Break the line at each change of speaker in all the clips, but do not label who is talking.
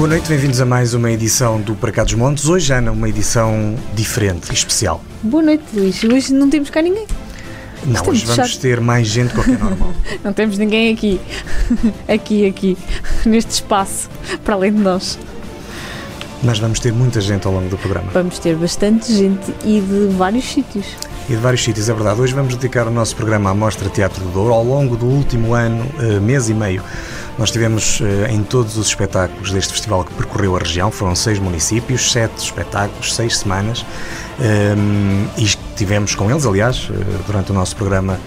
Boa noite, bem-vindos a mais uma edição do Para Cá dos Montes. Hoje, Ana, uma edição diferente, especial.
Boa noite, Luís. Hoje não temos cá ninguém.
Não,
Estamos
hoje vamos
fechados.
ter mais gente do que é normal.
Não temos ninguém aqui. Aqui, aqui, neste espaço, para além de nós.
Mas vamos ter muita gente ao longo do programa.
Vamos ter bastante gente e de vários sítios.
E de vários sítios, é verdade. Hoje vamos dedicar o nosso programa à Mostra Teatro do Douro. Ao longo do último ano, eh, mês e meio, nós tivemos eh, em todos os espetáculos deste festival que percorreu a região, foram seis municípios, sete espetáculos, seis semanas, Ehm, e estivemos com eles, aliás, eh, durante o nosso programa.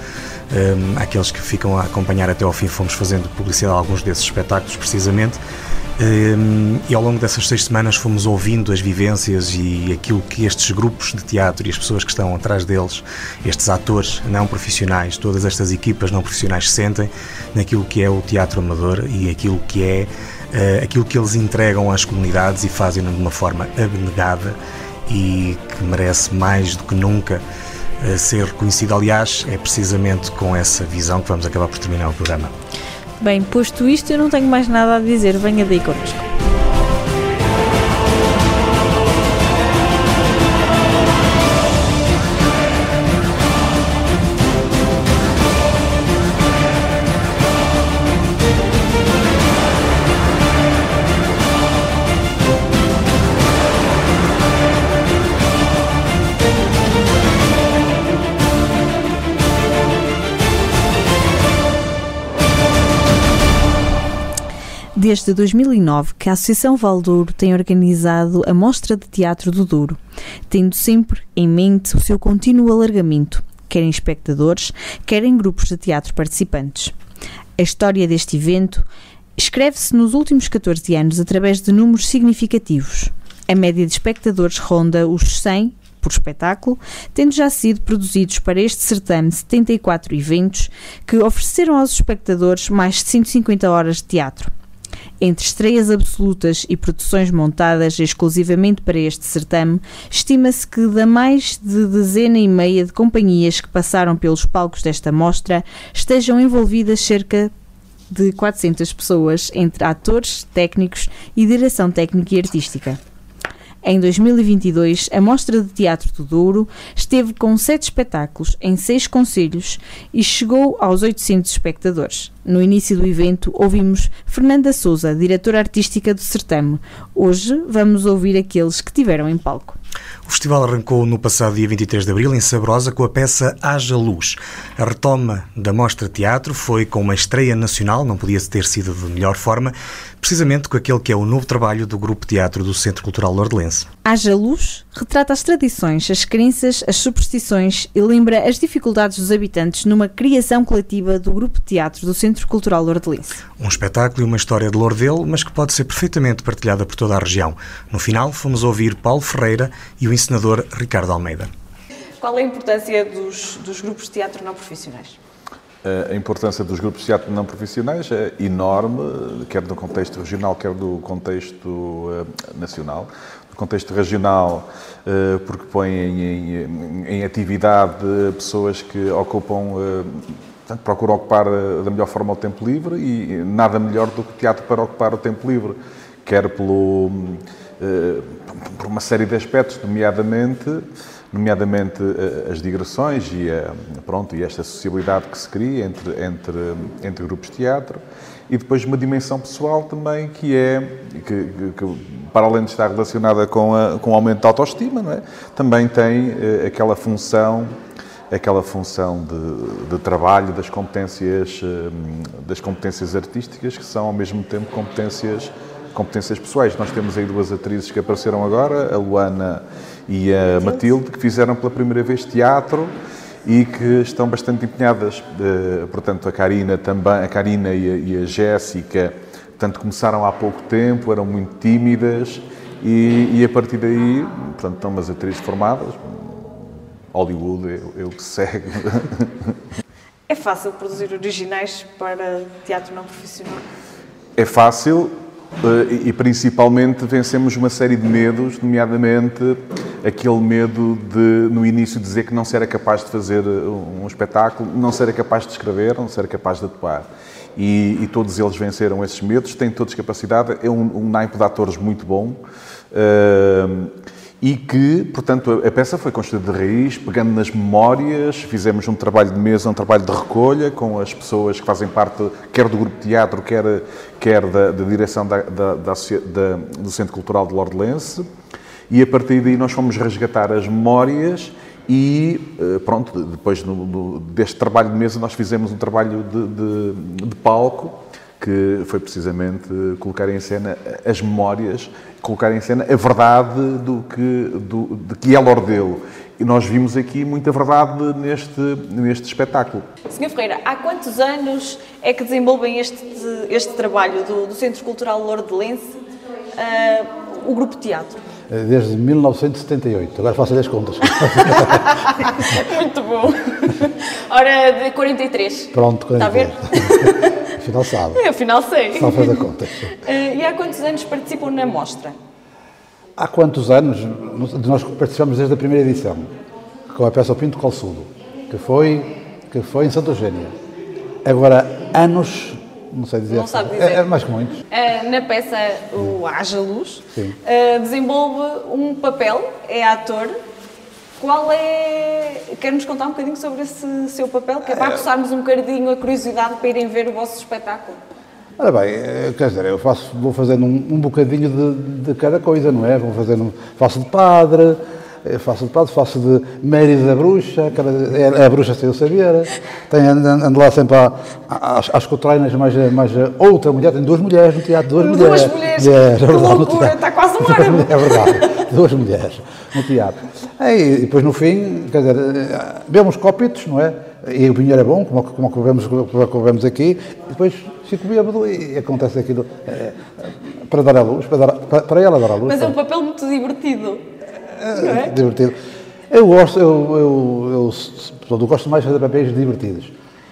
ehm, aqueles que ficam a acompanhar até ao fim, fomos fazendo publicidade a alguns desses espetáculos, precisamente. Um, e ao longo dessas seis semanas fomos ouvindo as vivências e aquilo que estes grupos de teatro e as pessoas que estão atrás deles, estes atores não profissionais, todas estas equipas não profissionais sentem naquilo que é o teatro amador e aquilo que é uh, aquilo que eles entregam às comunidades e fazem-no de uma forma abnegada e que merece mais do que nunca uh, ser reconhecido. Aliás, é precisamente com essa visão que vamos acabar por terminar o programa.
Bem, posto isto, eu não tenho mais nada a dizer. Venha daí connosco. Desde 2009 que a Associação Valdouro tem organizado a Mostra de Teatro do Douro, tendo sempre em mente o seu contínuo alargamento, quer em espectadores, quer em grupos de teatro participantes. A história deste evento escreve-se nos últimos 14 anos através de números significativos. A média de espectadores ronda os 100 por espetáculo, tendo já sido produzidos para este certame 74 eventos que ofereceram aos espectadores mais de 150 horas de teatro. Entre estreias absolutas e produções montadas exclusivamente para este certame, estima-se que da mais de dezena e meia de companhias que passaram pelos palcos desta mostra estejam envolvidas cerca de 400 pessoas, entre atores, técnicos e direção técnica e artística. Em 2022, a Mostra de Teatro do Douro esteve com sete espetáculos em seis concelhos e chegou aos 800 espectadores. No início do evento, ouvimos Fernanda Souza, diretora artística do certame. Hoje, vamos ouvir aqueles que tiveram em palco.
O festival arrancou no passado dia 23 de abril em Sabrosa com a peça Haja Luz. A retoma da Mostra Teatro foi com uma estreia nacional, não podia ter sido de melhor forma, precisamente com aquele que é o novo trabalho do Grupo Teatro do Centro Cultural Lordelense.
Haja Luz retrata as tradições, as crenças, as superstições e lembra as dificuldades dos habitantes numa criação coletiva do Grupo Teatro do Centro Cultural Lordelense.
Um espetáculo e uma história de Lordelo, mas que pode ser perfeitamente partilhada por toda a região. No final, fomos ouvir Paulo Ferreira e o encenador Ricardo Almeida.
Qual é a importância dos, dos grupos de teatro não profissionais?
A importância dos grupos de teatro não profissionais é enorme, quer no contexto regional, quer no contexto eh, nacional. No contexto regional, eh, porque põe em, atividade pessoas que ocupam, eh, portanto, procuram ocupar da melhor forma o tempo livre e nada melhor do que o teatro para ocupar o tempo livre, quer pelo, por uma série de aspectos, nomeadamente nomeadamente as digressões e, a, pronto, e esta sociabilidade que se cria entre, entre, entre grupos de teatro e depois uma dimensão pessoal também que é, que, que para além de estar relacionada com, a, com o aumento da autoestima, é? também tem eh, aquela função aquela função de, de, trabalho das competências das competências artísticas que são ao mesmo tempo competências competências pessoais. Nós temos aí duas atrizes que apareceram agora, a Luana e a Matilde, que fizeram pela primeira vez teatro e que estão bastante empenhadas. Portanto, a Karina também, a Karina e a, e a Jéssica, portanto, começaram há pouco tempo, eram muito tímidas e, e a partir daí, portanto, estão umas atrizes formadas. Hollywood é, é o que segue.
É fácil produzir originais para teatro não profissional?
É fácil, e principalmente vencemos uma série de medos, nomeadamente aquele medo de, no início, dizer que não se era capaz de fazer um espetáculo, não se era capaz de escrever, não se era capaz de atuar. E, e todos eles venceram esses medos, têm todos capacidade, é um, um naipe de atores muito bom. Uh, e que, portanto, a peça foi construída de raiz, pegando nas memórias, fizemos um trabalho de mesa, um trabalho de recolha com as pessoas que fazem parte, quer do grupo de teatro, quer, quer da, da direção da, da, da, do Centro Cultural de Lordelense, e a partir daí nós fomos resgatar as memórias e, eh, pronto, depois deste trabalho de mesa nós fizemos um trabalho de, de, de palco, que foi precisamente colocar em cena as memórias colocar em cena a verdade do que, do, de que é Lordelo. E nós vimos aqui muita verdade neste, neste espetáculo.
Sr. Ferreira, há quantos anos é que desenvolvem este, este trabalho do, do Centro Cultural Lordelense, uh, o Grupo Teatro?
Desde 1978. Agora faço as contas.
Muito bom. Ora, de 43.
Pronto, 43. Está a ver? Afinal sabe.
É, afinal sei.
Só faz a conta.
Uh, e há quantos anos participam na mostra?
Há quantos anos? Nós participamos desde a primeira edição, com a peça O Pinto Calçudo, que foi, que foi em Santa Eugênia. Agora, anos, não sei dizer.
Não sabe dizer. É,
é mais que muitos.
Uh, na peça O Haja Luz, uh, desenvolve um papel, é ator, qual é. Quer-nos contar um bocadinho sobre esse seu papel, que é para aguçarmos um bocadinho a curiosidade para irem ver o vosso espetáculo?
Ora bem, eh, quer dizer, eu faço, vou fazendo um, um bocadinho de, de, cada coisa, não é? Vou fazendo, faço de padre, faço de padre, faço de Mérida da Bruxa, é, é a bruxa sem eu saber. Tenho, ando lá sempre às, às cotrainas, mais, mais outra mulher, tenho duas mulheres no teatro, duas,
duas
mulheres.
Duas mulheres, é, que verdade, loucura, está quase um.
É verdade, duas mulheres no teatro. E depois no fim, quer dizer, bebemos copitos, não é? E o vinho é bom, como, como, como, vemos, como vemos aqui, e depois fico bêbado e acontece aquilo é, para dar a luz, para, dar, para, para ela dar a luz.
Mas é um papel muito divertido.
É, é? Divertido. Eu gosto, eu, eu, eu, eu, gosto mais de fazer papéis divertidos.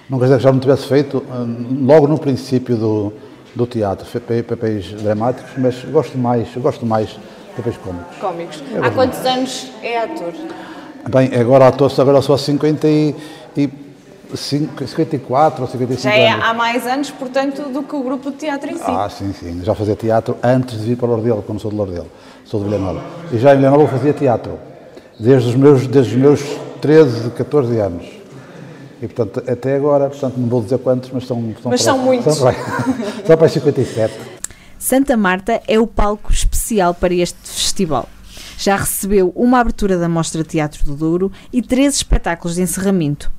Nunca já não tivesse feito hum, logo no princípio do, do teatro, papéis dramáticos, mas gosto mais, gosto mais de papéis cómicos.
Cómicos. É Há quantos anos é ator?
Bem, agora ator, agora só 50 e, e 54 ou 55
Já é anos. há mais anos, portanto, do que o grupo de teatro em si.
Ah, sim, sim. Já fazia teatro antes de vir para Lordelo, quando sou de Lordelo. Sou de Villanova. E já em Villanova fazia teatro. Desde os meus, desde os meus 13, 14 anos. E, portanto, até agora, portanto, não vou dizer quantos, mas são...
são mas são muitos.
São, são para 57.
Santa Marta é o palco especial para este festival. Já recebeu uma abertura da Mostra Teatro do Douro e três espetáculos de encerramento.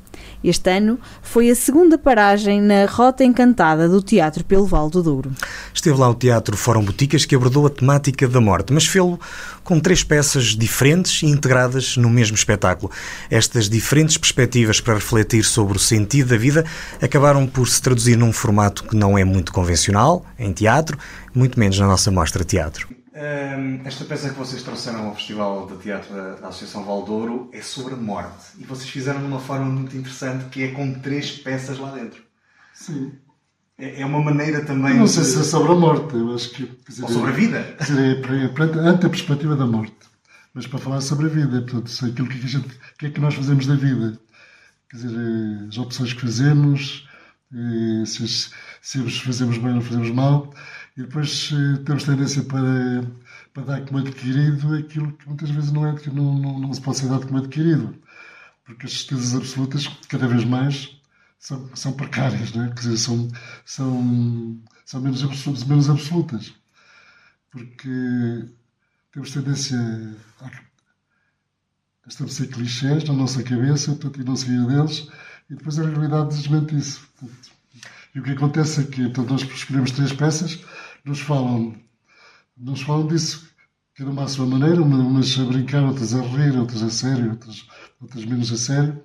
Este ano foi a segunda paragem na Rota Encantada do Teatro pelo Val do Douro.
Esteve lá o Teatro Fórum Boticas que abordou a temática da morte, mas fê-lo com três peças diferentes e integradas no mesmo espetáculo. Estas diferentes perspectivas para refletir sobre o sentido da vida acabaram por se traduzir num formato que não é muito convencional em teatro, muito menos na nossa mostra teatro. Esta peça que vocês trouxeram ao Festival de Teatro da, Associação Valdouro é sobre a morte. E vocês fizeram de uma forma muito interessante, que é com três peças lá dentro.
Sim.
É, é uma maneira também.
Não sei de... se é sobre a morte, eu acho que.
Dizer, Ou sobre a vida.
Dizer, é para, ante a perspectiva da morte. Mas para falar sobre a vida, portanto, aquilo que, a gente, que é que nós fazemos da vida. Quer dizer, eh, as opções que fazemos, eh, se, se as fazemos bem ou fazemos mal e depois eh, temos tendência para, para dar como adquirido aquilo que muitas vezes não, é, não, não, não se pode ser dado como adquirido. Porque as certezas absolutas, cada vez mais, são, são precárias, não é? Quer dizer, são, são, são menos, absolutas, menos absolutas. Porque temos tendência a, estabelecer clichés na nossa cabeça, portanto, e não se ria deles, e depois a realidade desmente isso. Portanto, e o que acontece é que então, nós escolhemos três peças, nos falam, nos falam disso, cada uma à sua maneira, umas a brincar, outras a rir, outras a sério, outras, outras menos a sério.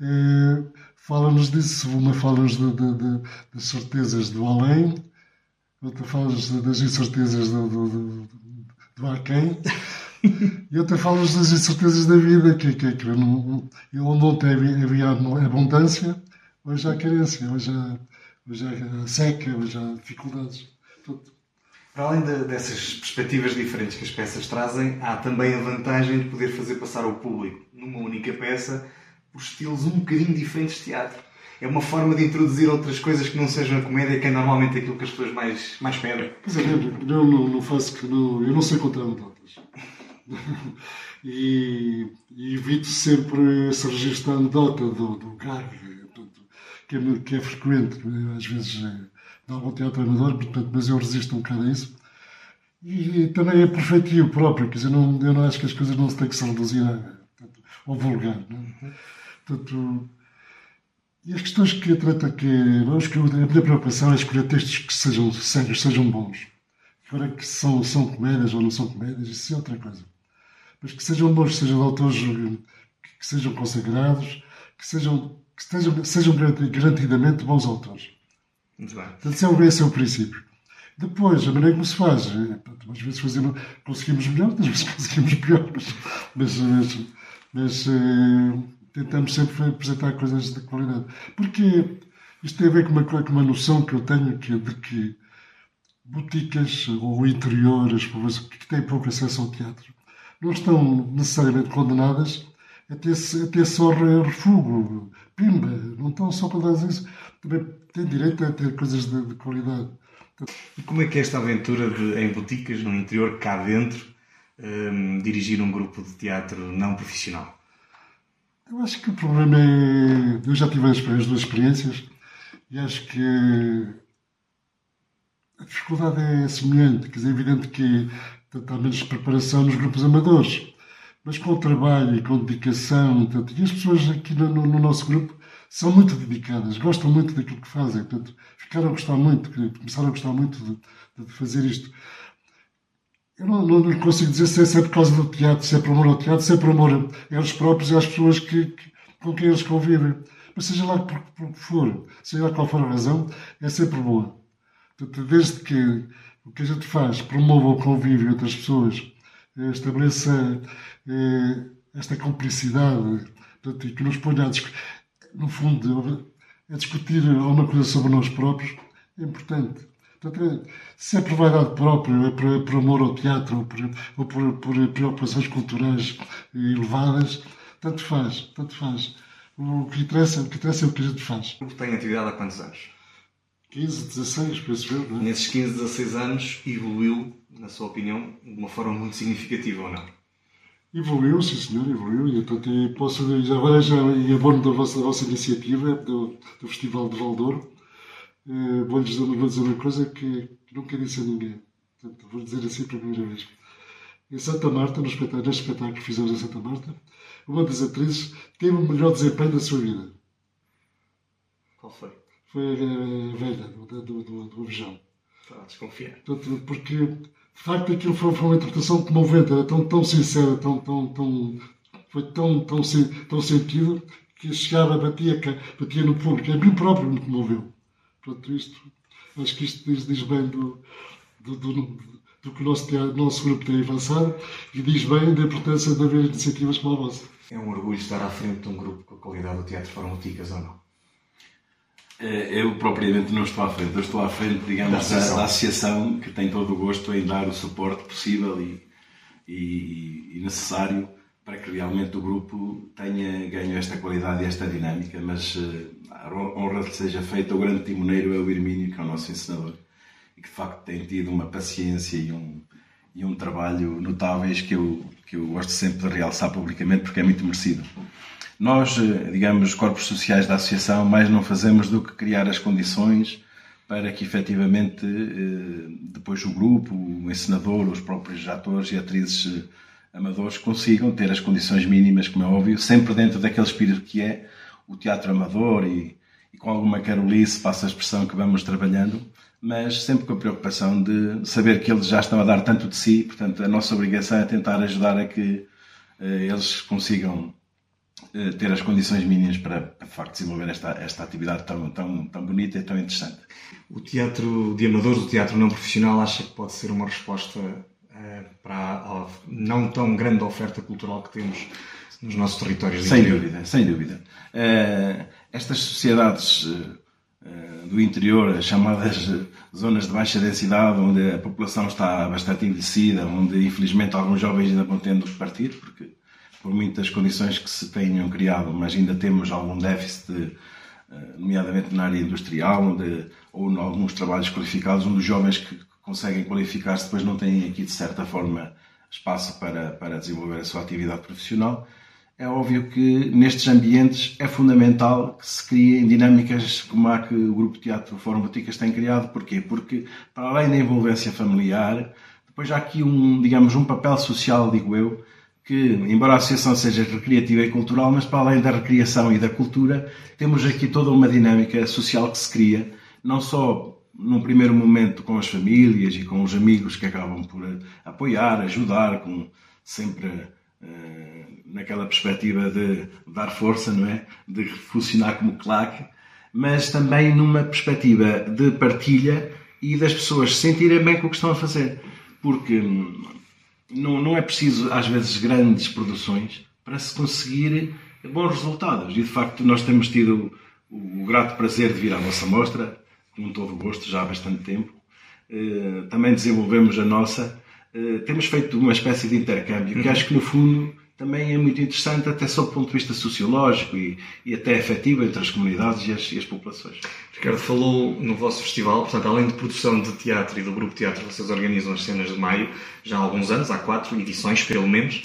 E, fala-nos disso, uma fala-nos das certezas do além, outra fala-nos das incertezas do, do, do, do aquém, e outra fala-nos das incertezas da vida, que, que, que não, onde ontem havia abundância, hoje há carência, hoje há, hoje há seca, hoje há dificuldades.
Para além de, dessas perspectivas diferentes que as peças trazem, há também a vantagem de poder fazer passar ao público, numa única peça, por estilos um bocadinho diferentes de teatro. É uma forma de introduzir outras coisas que não sejam a comédia, que é normalmente aquilo que as pessoas mais, mais pedem.
Pois é, eu não, não faço que não, eu não sei contar anedotas. e, e, evito sempre esse registro da anedota do, do que é, que é frequente, às vezes é, dá algum teatro amador, portanto, mas eu resisto um bocado a isso. E, também é perfeito próprio, quer dizer, não, eu não acho que as coisas não se têm que se reduzir a, portanto, ao vulgar. Não? É? Portanto, e as questões que a trata que nós que a minha preocupação é escolher textos que sejam sérios, sejam bons. Agora que são, são comédias ou não são comédias, isso é outra coisa. Mas que sejam bons, sejam autores que sejam consagrados, que sejam, que sejam, sejam garantidamente bons autores.
Muito bem.
Portanto, esse é o princípio. Depois, a maneira como se faz. É, às vezes fazemos, conseguimos melhor, às vezes conseguimos pior. Mas, mas, mas eh, tentamos sempre apresentar coisas de qualidade. Porque isto tem a ver com uma, com uma noção que eu tenho que, de que boticas ou interiores que têm pouco acesso ao teatro não estão necessariamente condenadas a ter, a ter só refúgio, pimba, não estão só condenadas a isso, também têm direito a ter coisas de, de qualidade.
E como é que é esta aventura de, em boticas, no interior, cá dentro, um, dirigir um grupo de teatro não profissional?
Eu acho que o problema é. Eu já tive as, as duas experiências e acho que a dificuldade é semelhante. Quer dizer, é evidente que há menos preparação nos grupos amadores, mas com o trabalho e com dedicação. Portanto, e as pessoas aqui no, no, nosso grupo são muito dedicadas, gostam muito daquilo que fazem. Portanto, ficaram a gostar muito, começaram a gostar muito de, de fazer isto. Eu não, não, consigo dizer se é, se é, por causa do teatro, se é por amor ao teatro, se é por amor a eles próprios e às pessoas que, que, com quem eles convivem. Mas seja lá por, por que for, seja lá qual for a razão, é sempre boa. Portanto, desde que o que a gente faz promova o convívio entre as pessoas, eh, estabeleça eh, esta cumplicidade portanto, e que nos ponha, a, no fundo, a discutir alguma coisa sobre nós próprios, é importante. Portanto, se é por vaidade própria, é por, por amor ao teatro, ou por, ou por, por preocupações culturais elevadas, tanto faz, tanto faz. O que interessa, o que interessa é o que a gente faz.
O tem atividade há quantos anos?
15, 16, penso eu, não é?
Nesses 15, 16 anos evoluiu, na sua opinião, de uma forma muito significativa ou não?
Evoluiu, sim senhor, evoluiu. E portanto, posso, já agora já em abono da vossa, da vossa iniciativa, do, do Festival de Valdouro, eh, vou-lhes dizer, vou dizer uma coisa que, que nunca disse a ninguém. Portanto, vou dizer assim pela primeira vez. Em Santa Marta, no espetáculo, neste espetáculo que fizemos em Santa Marta, uma das atrizes teve o melhor desempenho da sua vida.
Qual foi?
Foi a velha do, do, do, do
a desconfiar.
Portanto, porque, de facto, aquilo foi, foi uma interpretação comovente, era tão, tão sincera, tão, tão, tão, foi tão, tão, tão sentido, que chegava, batia, batia no público. A mim próprio me comoveu. Portanto, isto, acho que isto diz, diz bem do, do, do, do que o nosso, nosso grupo tem avançado e diz bem da importância de haver iniciativas como a vossa.
É um orgulho estar à frente de um grupo com a qualidade do Teatro Fórum Ticas ou não?
Eh, eu propriamente não estou à frente, eu estou à frente, digamos, da associação, da, da associação que tem todo o gosto em dar o suporte possível e, e, e necessário para que realmente o grupo tenha ganho esta qualidade e esta dinâmica, mas uh, a honra que seja feita, o grande timoneiro é o Hermínio, que é o nosso ensinador, e que de facto tem tido uma paciência e um, e um trabalho notáveis que eu, que eu gosto sempre de realçar publicamente porque é muito merecido. Nós, uh, digamos, corpos sociais da associação, mais não fazemos do que criar as condições para que efetivamente uh, depois o grupo, o ensinador, os próprios atores e atrizes amadores consigam ter as condições mínimas, como é óbvio, sempre dentro daquele espírito que é o teatro amador e, e com alguma carolice, passa a expressão que vamos trabalhando, mas sempre com a preocupação de saber que eles já estão a dar tanto de si, portanto, a nossa obrigação é tentar ajudar a que eh, eles consigam eh, ter as condições mínimas para, para, de facto, desenvolver esta, esta atividade tão, tão, tão bonita e tão interessante.
O teatro de amadores, o teatro não profissional, acha que pode ser uma resposta eh, para a não tão grande oferta cultural que temos nos nossos territórios
Sem dúvida, sem dúvida. Uh, estas sociedades uh, do interior, as chamadas zonas de baixa densidade, onde a população está bastante envelhecida, onde infelizmente alguns jovens ainda vão tendo que partir, porque por muitas condições que se tenham criado, mas ainda temos algum déficit, de, nomeadamente na área industrial, onde, ou em alguns trabalhos qualificados, onde os jovens que conseguem qualificar-se depois não têm aqui, de certa forma, espaço para, para desenvolver a sua atividade profissional. É óbvio que nestes ambientes é fundamental que se criem dinâmicas como a que o Grupo Teatro Fórum Boticas tem criado. Porquê? Porque, para além da envolvência familiar, depois há aqui um, digamos, um papel social, digo eu, que, embora a associação seja recreativa e cultural, mas para além da recreação e da cultura, temos aqui toda uma dinâmica social que se cria, não só num primeiro momento com as famílias e com os amigos que acabam por apoiar, ajudar, com sempre uh, naquela perspectiva de dar força, não é? De funcionar como claque, mas também numa perspectiva de partilha e das pessoas se sentirem bem com o que estão a fazer. Porque hum, não, não é preciso, às vezes, grandes produções para se conseguir bons resultados. E, de facto, nós temos tido o, o grato prazer de vir à nossa mostra com todo o gosto, já há bastante tempo. Eh, também desenvolvemos a nossa. Eh, temos feito uma espécie de intercâmbio que acho que, no fundo, também é muito interessante, até sob o ponto de vista sociológico e, e até afetivo entre as comunidades e as, e as, populações.
Ricardo falou no vosso festival, portanto, além de produção de teatro e do grupo teatro, vocês organizam as cenas de maio já há alguns anos, há quatro edições pelo menos.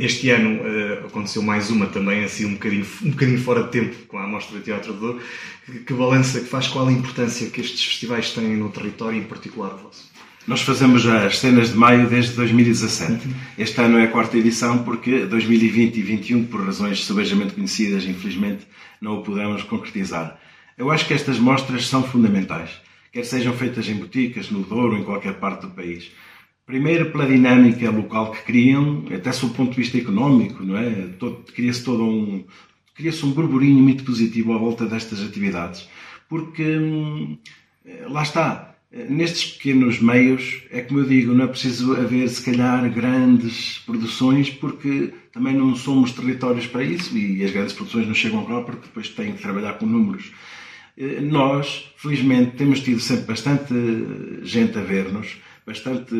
Este ano ah, aconteceu mais uma também, assim um bocadinho, um bocadinho fora de tempo, com a Mostra de Teatro de. Que balança que faz, qual a importância que estes festivais têm no território, em particular o vosso?
Nós fazemos as cenas de maio desde 2017. Este ano é a quarta edição porque 2020 e 2021, por razões subejamente conhecidas, infelizmente, não o pudemos concretizar. Eu acho que estas mostras são fundamentais, quer sejam feitas em boticas, no Douro, em qualquer parte do país. Primeiro, pela dinâmica local que criam, até sob o ponto de vista económico, não é? Cria-se todo um, cria-se um burburinho muito positivo à volta destas atividades, porque hum, lá está, nestes pequenos meios, é como eu digo, não é preciso haver se calhar grandes produções, porque também não somos territórios para isso e as grandes produções não chegam lá porque depois têm que trabalhar com números. Eh, nós, felizmente, temos tido sempre bastante gente a ver-nos bastante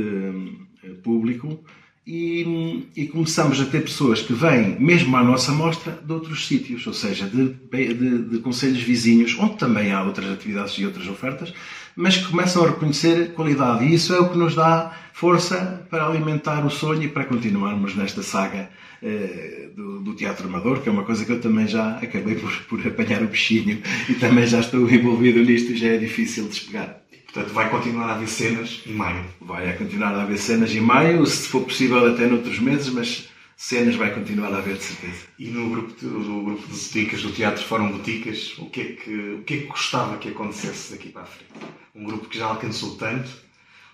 eh, público e, e, começamos a ter pessoas que vêm, mesmo à nossa mostra, de outros sítios, ou seja, de, de, de conselhos vizinhos, onde também há outras atividades e outras ofertas, mas que começam a reconhecer qualidade. E isso é o que nos dá força para alimentar o sonho e para continuarmos nesta saga eh, do, do, teatro amador, que é uma coisa que eu também já acabei por, por apanhar o bichinho e também já estou envolvido nisto e já é difícil despegar.
Portanto, vai continuar a haver cenas em maio.
Vai continuar a haver cenas em maio, se for possível até noutros meses, mas cenas vai continuar a haver de certeza.
E no grupo de, do grupo de boticas, do Teatro Fórum Boticas, o que, é que, o que é que gostava que acontecesse daqui para a frente? Um grupo que já alcançou tanto,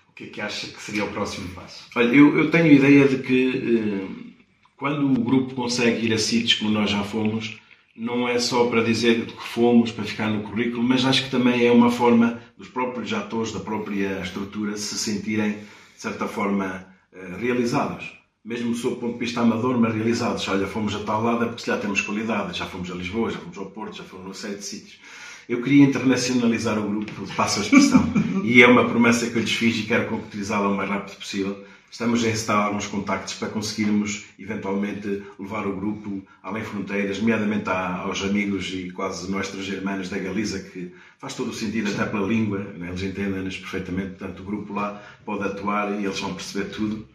o que é que acha que seria o próximo passo?
Olha, eu, eu tenho a ideia de que eh, quando o grupo consegue ir a sítios como nós já fomos, não é só para dizer que fomos, para ficar no currículo, mas acho que também é uma forma dos próprios atores, da própria estrutura, se sentirem, de certa forma, eh, realizados. Mesmo sob o ponto de vista amador, mas realizados. Olha, fomos a tal lado porque já temos qualidade, já fomos a Lisboa, já fomos ao Porto, já fomos a de sítios. Eu queria internacionalizar o grupo, passo a expressão, e é uma promessa que eu lhes fiz e quero concretizá-la o mais rápido possível Estamos a encetar alguns contactos para conseguirmos, eventualmente, levar o grupo além fronteiras, nomeadamente aos amigos e quase nossos irmãos da Galiza, que faz todo o sentido até pela língua, né? eles entendem-nos perfeitamente, portanto o grupo lá pode atuar e eles vão perceber tudo.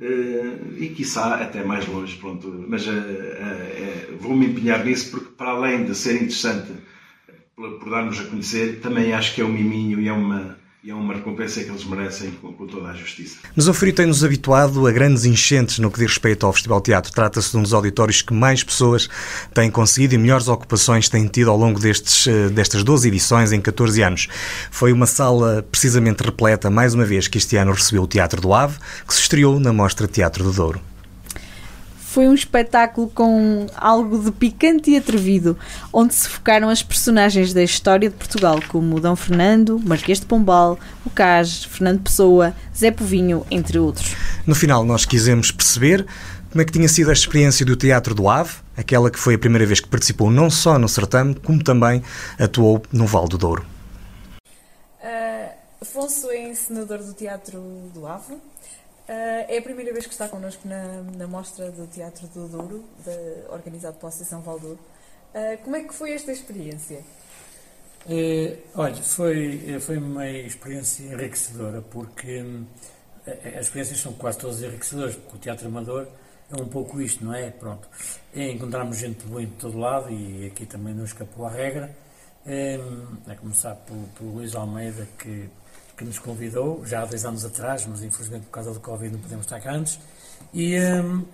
Eh, e quiçá até mais longe, pronto. Mas uh, uh, vou-me empenhar nisso porque, para além de ser interessante por, por dar-nos a conhecer, também acho que é um miminho e é uma e é uma recompensa que eles merecem com, com toda a justiça.
Mas o tem-nos habituado a grandes enchentes no que diz respeito ao Festival Teatro. Trata-se de um dos auditórios que mais pessoas têm conseguido e melhores ocupações têm tido ao longo destes, eh, destas 12 edições em 14 anos. Foi uma sala precisamente repleta, mais uma vez, que este ano recebeu o Teatro do Ave, que se estreou na Mostra Teatro do Douro.
Foi um espetáculo com algo de picante e atrevido, onde se focaram as personagens da história de Portugal, como Dom Fernando, Marquês de Pombal, o Cage, Fernando Pessoa, Zé Povinho, entre outros.
No final, nós quisemos perceber como é que tinha sido a experiência do Teatro do Ave, aquela que foi a primeira vez que participou não só no certame, como também atuou no Val do Douro.
Uh, Afonso é encenador do Teatro do Ave. Uh, é a primeira vez que está connosco na, na mostra do Teatro do Douro, de, organizado pela Associação Valdouro. Uh, como é que foi esta experiência?
Eh, olha, foi, foi uma experiência enriquecedora, porque hum, as experiências são quase todas enriquecedoras, porque o teatro amador é um pouco isto, não é? Pronto. É encontrarmos gente boa de todo lado e aqui também não escapou à regra. É, a começar pelo, pelo Luís Almeida, que, que nos convidou já há dois anos atrás, mas infelizmente por causa do Covid não podemos estar cá antes. E, um,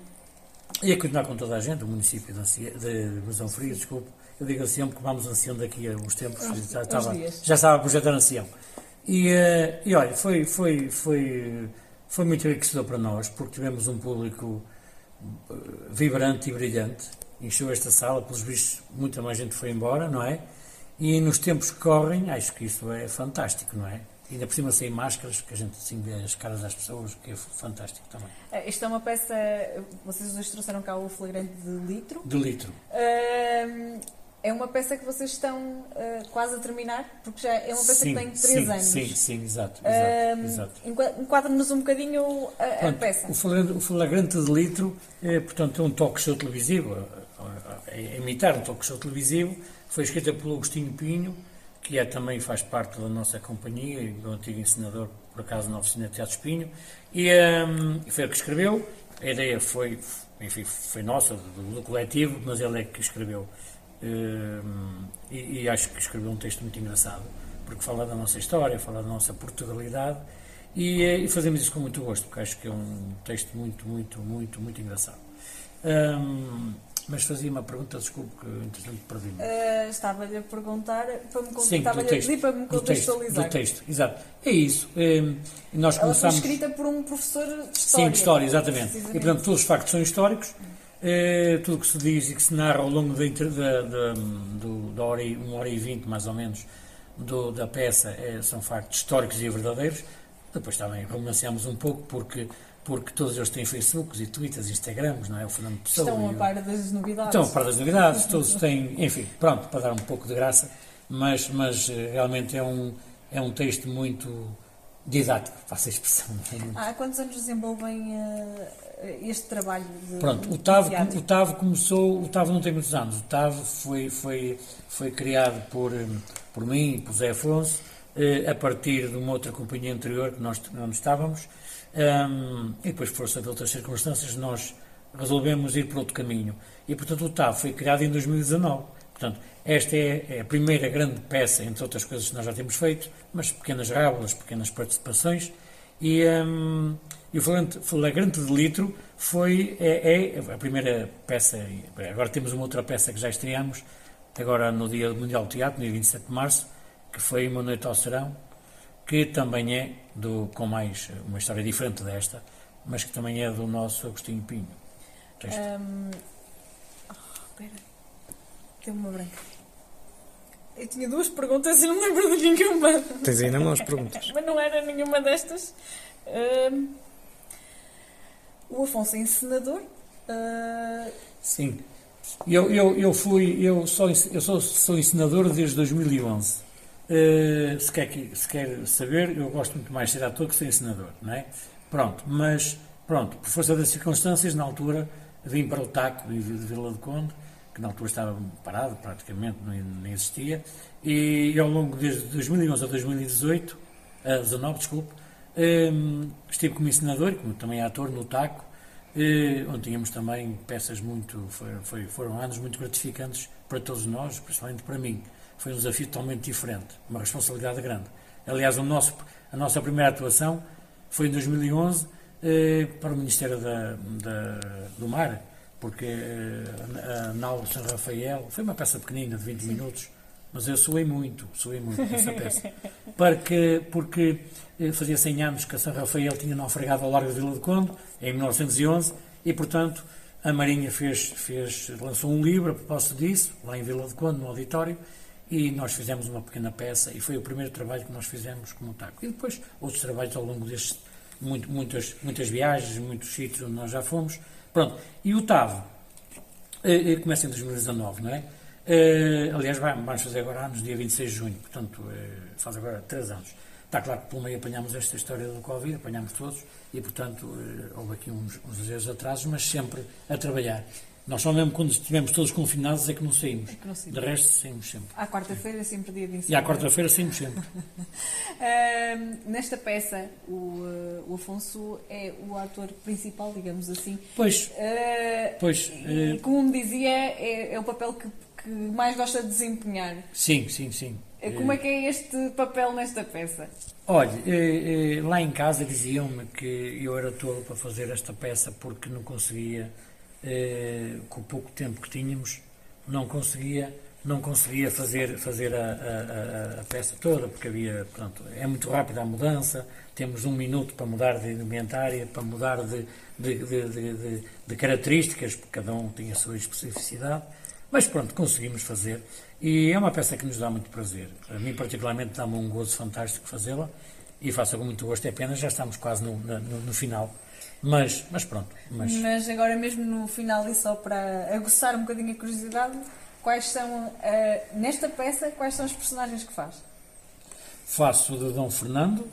e a continuar com toda a gente, o município de, de Brasão Frio, desculpe, eu digo Ancião porque vamos Ancião daqui a uns tempos, já, estava, já estava a projetar Ancião. E, uh, e olha, foi, foi, foi, foi muito enriquecedor para nós, porque tivemos um público uh, vibrante e brilhante, encheu esta sala, pelos vistos muita mais gente foi embora, não é? E nos tempos que correm, acho que isso é fantástico, não é? Ainda por cima sem máscaras, que a gente assim vê as caras das pessoas, que é fantástico também.
É, isto é uma peça, vocês hoje trouxeram cá o flagrante de litro.
De litro.
Uh, é uma peça que vocês estão uh, quase a terminar, porque já é uma peça
sim,
que tem 3
sim,
anos.
Sim, sim, exato. exato, exato.
Enquadra-nos um bocadinho a, Pronto, a peça.
O flagrante, o flagrante de litro é, portanto, é um talk show televisivo, é, é imitar um talk show televisivo, foi escrita pelo Agostinho Pinho, que é, também faz parte da nossa companhia, e do antigo ensinador, por acaso, na oficina de Teatro Espinho, e um, foi ele que escreveu, a ideia foi, enfim, foi nossa, do, do coletivo, mas ele é que escreveu Ehm, e, e, acho que escreveu um texto muito engraçado, porque fala da nossa história, fala da nossa Portugalidade e, eh, e fazemos isso com muito gosto, porque acho que é um texto muito, muito, muito, muito engraçado. Um, mas fazia uma pergunta, desculpe que entretanto perdi-me.
Uh, Estava-lhe a perguntar, para me, Sim, estava a pedir para me contextualizar.
Do texto, exato. É isso. Um, nós
Ela
começamos...
foi escrita por um professor de História.
Sim, de História, exatamente. E portanto todos os factos são históricos é, tudo o que se diz e que se narra ao longo da, da, da, do, da hora e, uma hora e vinte, mais ou menos, do, da peça é, são factos históricos e verdadeiros. Depois também romanceamos um pouco, porque, porque todos eles têm Facebooks e Twitters e Instagrams, não é? O Fernando Pessoa.
Estão a par das novidades.
Estão a par das novidades, todos têm, enfim, pronto, para dar um pouco de graça, mas, mas eh, realmente é um, é um texto muito didático, faça a expressão.
Há quantos anos desenvolvem uh, este trabalho de
Pronto, o TAV, o TAV começou, o TAV não tem muitos anos, o TAV foi, foi, foi criado por, eh, por mim e por Zé Afonso, uh, a partir de uma outra companhia anterior que nós não estávamos, um, e depois, força de outras circunstâncias, nós resolvemos ir por outro caminho. E, portanto, o TAV foi criado em 2019. Portanto, esta é, é, a primeira grande peça, entre outras coisas que nós já temos feito, mas pequenas rábulas, pequenas participações. E, um, e o Flagrante de Litro foi, é, é, a primeira peça. Agora temos uma outra peça que já estreamos, agora no Dia Mundial do Teatro, no dia 27 de março, que foi Uma Noite ao Serão, que também é do, com mais uma história diferente desta, mas que também é do nosso Agostinho Pinho.
Um, oh, pera. Deu uma branca. Eu tinha duas perguntas e não me lembro de nenhuma.
Tens ainda mais perguntas.
Mas não era nenhuma destas. Uh, o Afonso é encenador. Uh...
Sim. Eu, eu, eu fui, eu, sou, eu sou, sou encenador desde 2011. Uh, se, quer, se quer saber, eu gosto muito mais de ser ator que ser encenador, não é? Pronto, mas, pronto, por força das circunstâncias, na altura, vim para o Taco de Vila de Conde que na altura estava parado, praticamente não, existia, e, ao longo desde 2011 a 2018, a 19, desculpe, um, estive como ensinador, como também ator no TACO, eh, onde tínhamos também peças muito, foi, foi, foram anos muito gratificantes para todos nós, principalmente para mim. Foi um desafio totalmente diferente, uma responsabilidade grande. Aliás, o nosso, a nossa primeira atuação foi em 2011 eh, para o Ministério da, da, do Mar, porque uh, a Nau São Rafael foi uma peça pequenina de 20 Sim. minutos, mas eu suei muito, suei muito essa peça. porque, porque eh, fazia 100 anos que a São Rafael tinha naufragado ao largo de Vila de Conde, em 1911, e portanto a Marinha fez, fez, lançou um livro a propósito disso, lá em Vila de Conde, no auditório, e nós fizemos uma pequena peça, e foi o primeiro trabalho que nós fizemos como taco. E depois outros trabalhos ao longo destes, muito, muitas, muitas viagens, muitos sítios onde nós já fomos, Pronto, e o TAV eh, eh, começa em 2019, não é? Eh, aliás, vamos fazer agora anos, dia 26 de junho, portanto, faz agora 3 anos. Está claro que pelo meio apanhámos esta história do Covid, apanhámos todos, e portanto houve aqui uns, uns atrasos, mas sempre a trabalhar. Nós só mesmo quando estivemos todos confinados é que não saímos. É que não saímos. De resto, saímos sempre.
À quarta-feira é sempre dia de ensino.
E à quarta-feira saímos sempre.
uh, nesta peça, o, uh, o, Afonso é o ator principal, digamos assim.
Pois. Uh, pois
e, como me dizia, é, é o papel que, que, mais gosta de desempenhar.
Sim, sim, sim.
Como é que é este papel nesta peça?
Olha, lá em casa diziam-me que eu era tolo para fazer esta peça porque não conseguia eh, com o pouco tempo que tínhamos, não conseguia, não conseguia fazer, fazer a, a, a, peça toda, porque havia, pronto, é muito rápida a mudança, temos um minuto para mudar de indumentária, para mudar de, de, de, de, características, porque cada um tem a sua especificidade, mas pronto, conseguimos fazer. E é uma peça que nos dá muito prazer. A mim, particularmente, dá-me um gozo fantástico fazê-la e faço com muito gosto. É pena, já estamos quase no, no, no final mas, mas pronto. Mas...
mas agora mesmo no final e só para aguçar um bocadinho a curiosidade, quais são, uh, nesta peça, quais são os personagens que faz?
Faço de Dom Fernando,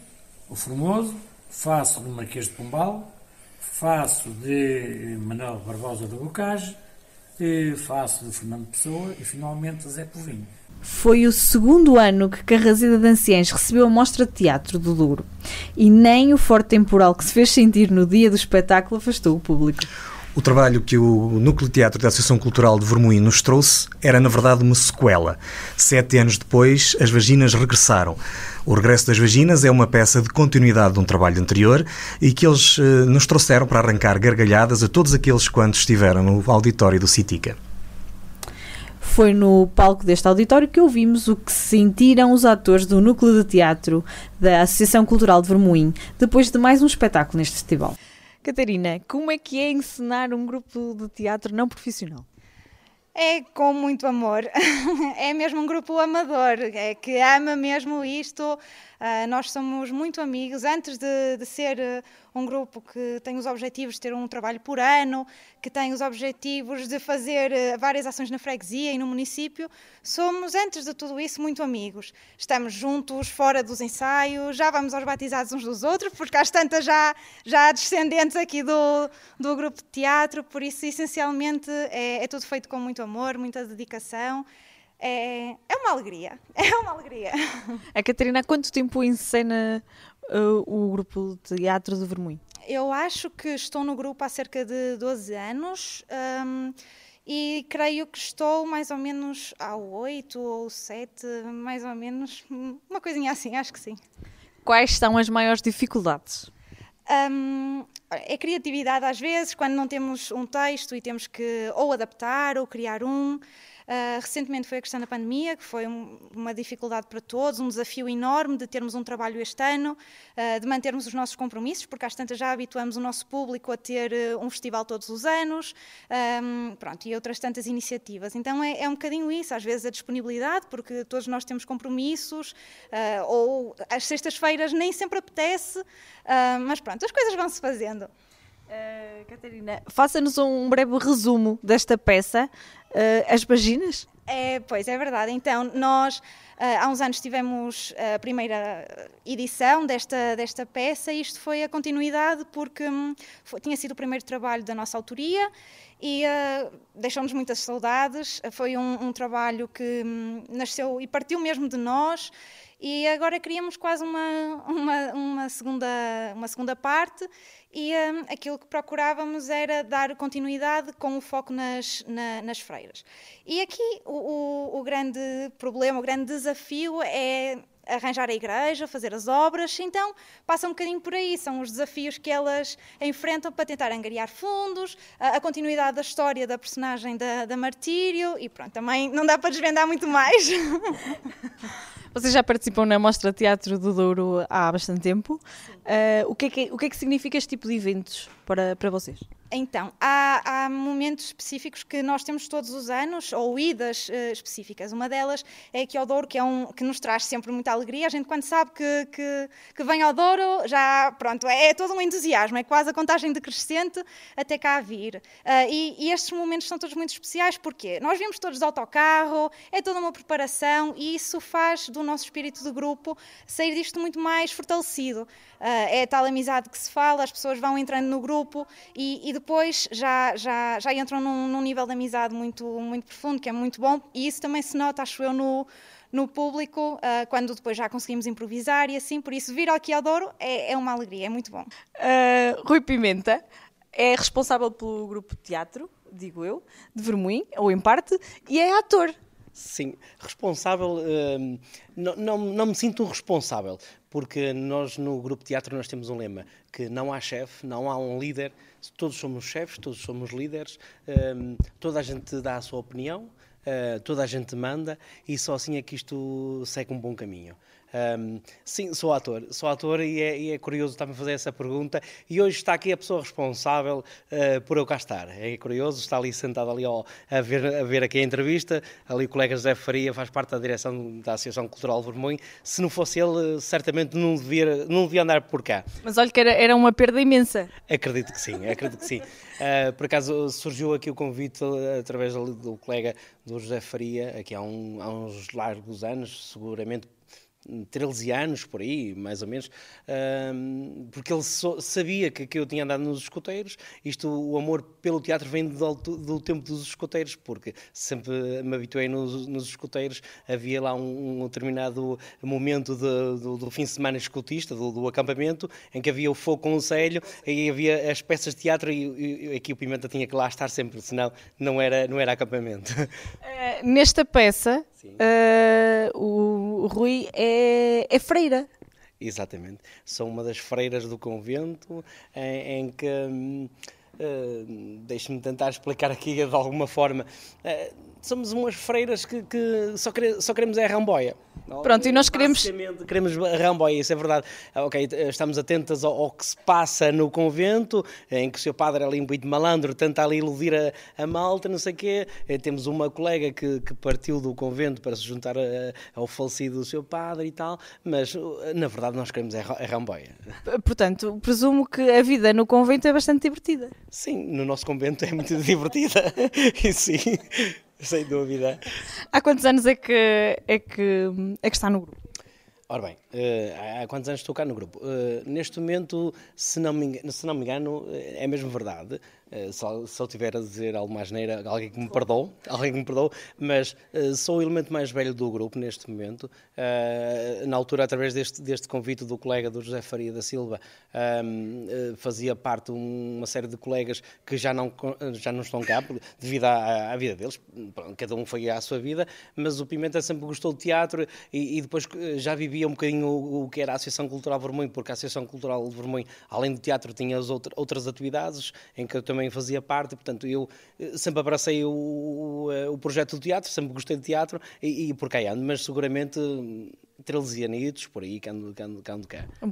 o Formoso, faço do Marquês de Pombal, faço de Manuel Barbosa do Bocage, faço de Fernando Pessoa e finalmente Zé Povinho.
Foi o segundo ano que Carrazida de Anciães recebeu a mostra de teatro do Douro e nem o forte temporal que se fez sentir no dia do espetáculo afastou o público.
O trabalho que o Núcleo Teatro da Associação Cultural de Vermoim nos trouxe era, na verdade, uma sequela. Sete anos depois, as vaginas regressaram. O Regresso das Vaginas é uma peça de continuidade de um trabalho anterior e que eles eh, nos trouxeram para arrancar gargalhadas a todos aqueles quantos estiveram no auditório do Citica.
Foi no palco deste auditório que ouvimos o que sentiram os atores do Núcleo de Teatro da Associação Cultural de Vermoim, depois de mais um espetáculo neste festival. Catarina, como é que é encenar um grupo de teatro não profissional?
É com muito amor. É mesmo um grupo amador, é que ama mesmo isto. Uh, nós somos muito amigos. Antes de, de ser um grupo que tem os objetivos de ter um trabalho por ano, que tem os objetivos de fazer uh, várias ações na freguesia e no município, somos, antes de tudo isso, muito amigos. Estamos juntos, fora dos ensaios, já vamos aos batizados uns dos outros, porque há tantas já, já descendentes aqui do, do grupo de teatro, por isso, essencialmente, é, é tudo feito com muito amor, muita dedicação. É, é uma alegria, é uma alegria.
A Catarina, há quanto tempo encena uh, o grupo de teatro de Vermoim?
Eu acho que estou no grupo há cerca de 12 anos um, e creio que estou mais ou menos há 8 ou 7, mais ou menos, uma coisinha assim, acho que sim.
Quais são as maiores dificuldades?
Um, é criatividade às vezes, quando não temos um texto e temos que ou adaptar ou criar um. Uh, recentemente foi a questão da pandemia, que foi um, uma dificuldade para todos, um desafio enorme de termos um trabalho este ano, uh, de mantermos os nossos compromissos, porque às tantas já habituamos o nosso público a ter uh, um festival todos os anos, um, pronto, e outras tantas iniciativas. Então é, é, um bocadinho isso, às vezes a disponibilidade, porque todos nós temos compromissos, ou às sextas-feiras nem sempre apetece, mas pronto, as coisas vão-se fazendo.
Uh, Catarina, faça-nos um breve resumo desta peça, As Vaginas.
É, pois, é verdade. Então, nós uh, há uns anos tivemos a primeira edição desta, desta peça e isto foi a continuidade porque um, foi, tinha sido o primeiro trabalho da nossa autoria e uh, deixou-nos muitas saudades. Foi um, um trabalho que um, nasceu e partiu mesmo de nós e agora queríamos quase uma, uma, uma, segunda, uma segunda parte e um, aquilo que procurávamos era dar continuidade com o foco nas, na, nas freiras. E aqui o, o, o grande problema, o grande desafio é arranjar a igreja, fazer as obras, então passa um bocadinho por aí, são os desafios que elas enfrentam para tentar angariar fundos, a, a continuidade da história da personagem da, da Martírio e pronto, também não dá para desvendar muito mais.
Vocês já participam na Mostra Teatro do Douro há bastante tempo. Uh, o, que é que, o que é que significa este tipo de eventos
para, para vocês?
Então, há, há, momentos específicos que nós temos todos os anos, ou idas uh, específicas. Uma delas é aqui ao Douro, que, é um, que nos traz sempre muita alegria. A gente, quando sabe que, que, que vem ao Douro, já, pronto, é, é, todo um entusiasmo, é quase a contagem decrescente até cá vir. Uh, e, e, estes momentos são todos muito especiais, porque nós vimos todos de autocarro, é toda uma preparação, e isso faz do nosso espírito de grupo sair disto muito mais fortalecido. Uh, é tal amizade que se fala, as pessoas vão entrando no grupo e, e depois já, já, já entram num, num, nível de amizade muito, muito profundo, que é muito bom, e isso também se nota, acho eu, no, no público, uh, quando depois já conseguimos improvisar e assim, por isso vir aqui ao Douro é, é uma alegria, é muito bom.
Uh, Rui Pimenta é responsável pelo grupo de teatro, digo eu, de Vermoim, ou em parte, e é ator.
Sim, responsável, uh, não, não, não me sinto responsável, porque nós no grupo teatro nós temos um lema, que não há chefe, não há um líder, todos somos chefes, todos somos líderes, um, toda a gente dá a sua opinião, uh, toda a gente manda e só assim é que isto segue um bom caminho. Um, sim, sou ator, sou ator e é, e é curioso estar-me a fazer essa pergunta. E hoje está aqui a pessoa responsável uh, por eu cá estar. É curioso, está ali sentado ali ó, a, ver, a ver aqui a entrevista. Ali o colega José Faria faz parte da direção da Associação Cultural Vermelho. Se não fosse ele, certamente não devia, não devia andar por cá.
Mas olha que era, era uma perda imensa.
Acredito que sim, acredito que sim. Uh, por acaso surgiu aqui o convite através do, do colega do José Faria, aqui há, um, há uns largos anos, seguramente 13 anos, por aí, mais ou menos, porque ele sabia que, que eu tinha andado nos escoteiros. Isto, o amor pelo teatro vem do, do tempo dos escoteiros, porque sempre me habituei nos, nos escoteiros. Havia lá um, um determinado momento de, do, do, fim de semana escotista, do, do, acampamento, em que havia o fogo com o e havia as peças de teatro e, e aqui o Pimenta tinha que lá estar sempre, senão não era, não era acampamento.
Uh, nesta peça, uh, o, Rui é, é freira.
Exatamente. Sou uma das freiras do convento em, em que. Uh, Deixe-me tentar explicar aqui de alguma forma. Uh, somos umas freiras que, que só, quere, só, queremos é a ramboia.
Pronto, e nós queremos.
Queremos a ramboia, isso é verdade. Ah, ok, estamos atentas ao, ao, que se passa no convento, em que o seu padre é ali muito malandro, tenta ali iludir a, a malta, não sei o quê. Eh, temos uma colega que, que partiu do convento para se juntar a, ao falecido do seu padre e tal, mas na verdade nós queremos é a ramboia.
Portanto, presumo que a vida no convento é bastante divertida.
Sim, no nosso convento é muito divertida. e sim. Sem dúvida.
Há quantos anos é que, é que, é que está no grupo?
Ora bem, uh, há quantos anos estou cá no grupo? Uh, neste momento, se não, me engano, se não me engano, é mesmo verdade. Uh, só, se eu tiver a dizer algo mais neira, alguém que me perdoe, alguém que me perdoe, mas uh, sou o elemento mais velho do grupo neste momento. Uh, na altura, através deste, deste convite do colega do José Faria da Silva, ehm, fazia parte uma série de colegas que já não, já não estão cá devido à, à vida deles. Cada um foi à sua vida, mas o Pimenta sempre gostou de teatro e, e depois já vivia um bocadinho o, o, que era a Associação Cultural Vermelho, porque a Associação Cultural de além do teatro, tinha as outra, outras atividades em que eu também também fazia parte, portanto, eu eh, sempre abracei o, o, o projeto do teatro, sempre gostei de teatro e, e por cá ando, mas seguramente 13 anitos, por aí, que ando, que ando, que ando cá. Um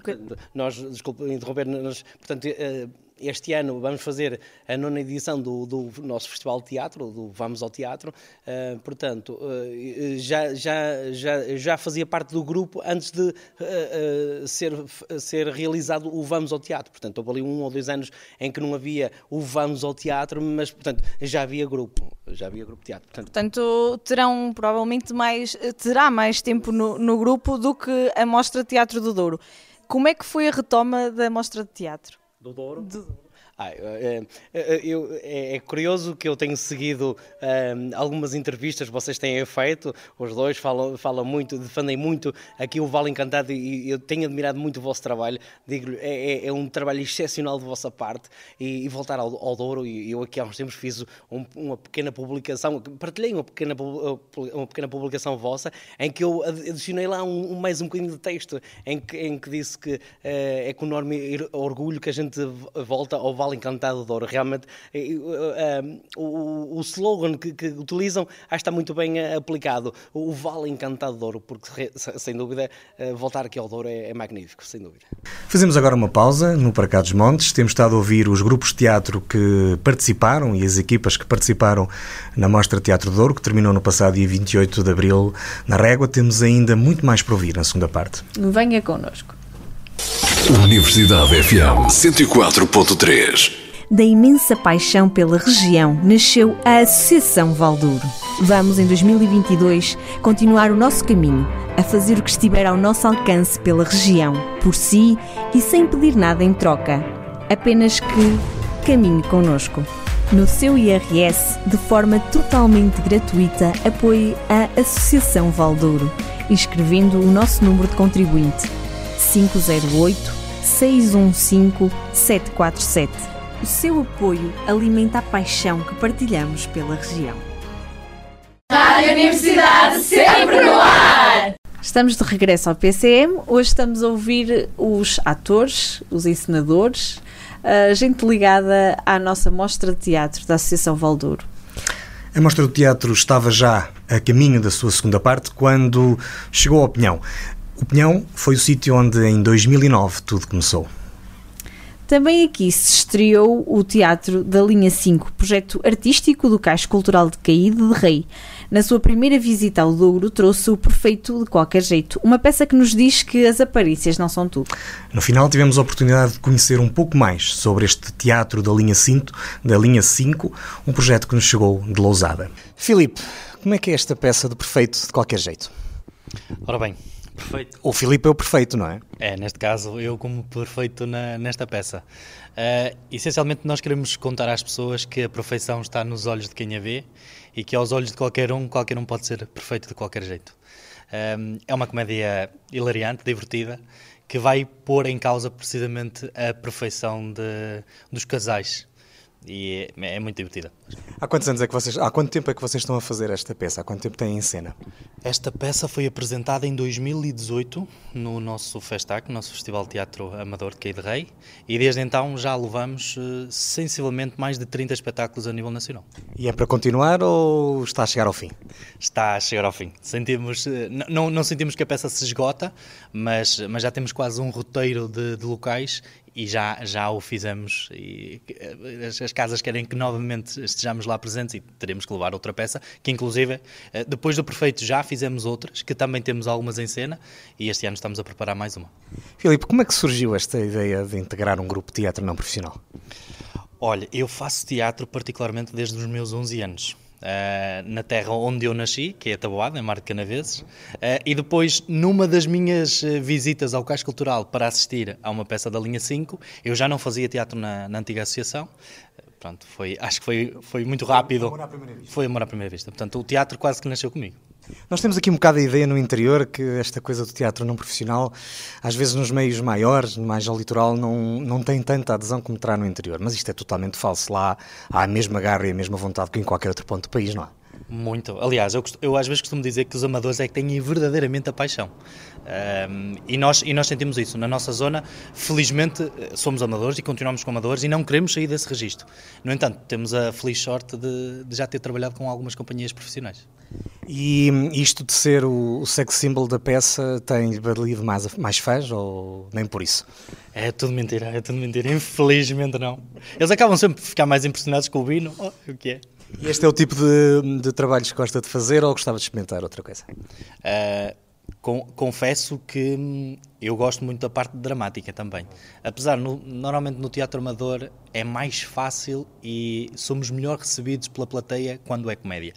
nós, desculpe interromper, nós, portanto, eh, este ano vamos fazer a nona edição do, do nosso Festival de Teatro, do Vamos ao Teatro. Uh, portanto, uh, já, já, já, já fazia parte do grupo antes de uh, ser, ser realizado o Vamos ao Teatro. Portanto, houve ali um ou dois anos em que não havia o Vamos ao Teatro, mas, portanto, já havia grupo. Já havia grupo de teatro.
Portanto, portanto terão provavelmente mais, terá mais tempo no, no grupo do que a Mostra Teatro do Douro. Como é que foi a retoma da Mostra de Teatro?
Do Douro. Do... Ah, é, eu, é, é, curioso que eu tenho seguido um, algumas entrevistas que vocês têm feito, os dois falam, falam muito, defendem muito aqui o Vale Encantado e eu tenho admirado muito o vosso trabalho. Digo-lhe, é, é, é, um trabalho excepcional de vossa parte e, e voltar ao, ao Douro. E eu aqui há uns tempos fiz um, uma pequena publicação, partilhei uma pequena, uma pequena publicação vossa em que eu adicionei lá um, mais um bocadinho de texto em que, em que disse que uh, é com enorme orgulho que a gente volta ao Vale
Vale Encantado de Douro. Realmente, o, o slogan que, que, utilizam acho que está muito bem aplicado. O Vale Encantado de Douro, porque sem dúvida voltar aqui ao Douro é, é magnífico, sem dúvida.
Fazemos agora uma pausa no Paracá dos Montes. Temos estado a ouvir os grupos de teatro que participaram e as equipas que participaram na Mostra Teatro de Douro, que terminou no passado dia 28 de abril na Régua. Temos ainda muito mais para ouvir na segunda parte.
Venha connosco.
Universidade FM 104.3
Da imensa paixão pela região nasceu a Associação Valdouro. Vamos, em 2022, continuar o nosso caminho, a fazer o que estiver ao nosso alcance pela região, por si e sem pedir nada em troca. Apenas que caminhe connosco. No seu IRS, de forma totalmente gratuita, apoie a Associação Valdouro, inscrevendo o nosso número de contribuinte 508 615 747. O seu apoio alimenta a paixão que partilhamos pela região.
Rádio Universidade sempre no ar!
Estamos de regresso ao PCM. Hoje estamos a ouvir os atores, os encenadores, a gente ligada à nossa mostra de teatro da Associação Valdouro.
A Mostra do Teatro estava já a caminho da sua segunda parte quando chegou ao Pinhão. O Pinhão foi o sítio onde, em 2009, tudo começou.
Também aqui se estreou o Teatro da Linha 5, projeto artístico do Cais Cultural de Caíde de Rei. Na sua primeira visita ao Douro, trouxe o Perfeito de Qualquer Jeito, uma peça que nos diz que as aparências não são tudo.
No final, tivemos a oportunidade de conhecer um pouco mais sobre este Teatro da Linha 5, da Linha 5 um projeto que nos chegou de Lousada. Filipe, como é que é esta peça do Perfeito de Qualquer Jeito?
Ora bem, perfeito.
O Filipe é o perfeito, não é?
É, neste caso, eu como perfeito na, nesta peça. Uh, essencialmente, nós queremos contar às pessoas que a perfeição está nos olhos de quem a vê e que aos olhos de qualquer um, qualquer um pode ser perfeito de qualquer jeito. Uh, é uma comédia hilariante, divertida, que vai pôr em causa precisamente a perfeição de, dos casais e é, é, muito divertida.
Há quantos anos é que vocês, há quanto tempo é que vocês estão a fazer esta peça? Há quanto tempo tem em cena?
Esta peça foi apresentada em 2018 no nosso Festac, nosso Festival de Teatro Amador de Quei de Rei, e desde então já levamos uh, sensivelmente mais de 30 espetáculos a nível nacional.
E é para continuar ou está a chegar ao fim?
Está a chegar ao fim. Sentimos, uh, não, não sentimos que a peça se esgota, mas, mas já temos quase um roteiro de, de locais e já, já o fizemos e eh, as, as, casas querem que novamente estejamos lá presentes e teremos que levar outra peça, que inclusive eh, depois do Perfeito já fizemos outras, que também temos algumas em cena e este ano estamos a preparar mais uma.
Filipe, como é que surgiu esta ideia de integrar um grupo de teatro não profissional?
Olha, eu faço teatro particularmente desde os meus 11 anos. Uh, na terra onde eu nasci, que é Taboada, em Mar de Canaveses, uh, e depois, numa das minhas eh, visitas ao Cais Cultural para assistir a uma peça da linha 5, eu já não fazia teatro na, na antiga associação, pronto, foi, acho que foi, foi muito rápido. Foi amor à primeira vista. Foi amor à primeira vista. Portanto, o teatro quase que nasceu comigo.
Nós temos aqui um bocado a ideia no interior que esta coisa do teatro não profissional, às vezes nos meios maiores, mais ao litoral, não, não tem tanta adesão como terá no interior. Mas isto é totalmente falso. Lá há a mesma garra e a mesma vontade que em qualquer outro ponto do país, não há?
Muito. Aliás, eu, eu, às vezes costumo dizer que os amadores é que têm verdadeiramente a paixão. Um, e, nós, e nós sentimos isso. Na nossa zona, felizmente, somos amadores e continuamos como amadores e não queremos sair desse registro. No entanto, temos a feliz sorte de, de já ter trabalhado com algumas companhias profissionais.
E isto de ser o, o sex symbol da peça tem valido mais, mais fãs ou nem por isso?
É tudo mentira, é tudo mentira. Infelizmente não. Eles acabam sempre por ficar mais impressionados com o Bino. Oh, o que é?
E este é o tipo de, de trabalhos que gosta de fazer ou gostava de experimentar outra coisa?
Uh, com, confesso que hum, eu gosto muito da parte dramática também. Apesar, no, normalmente no teatro amador é mais fácil e somos melhor recebidos pela plateia quando é comédia.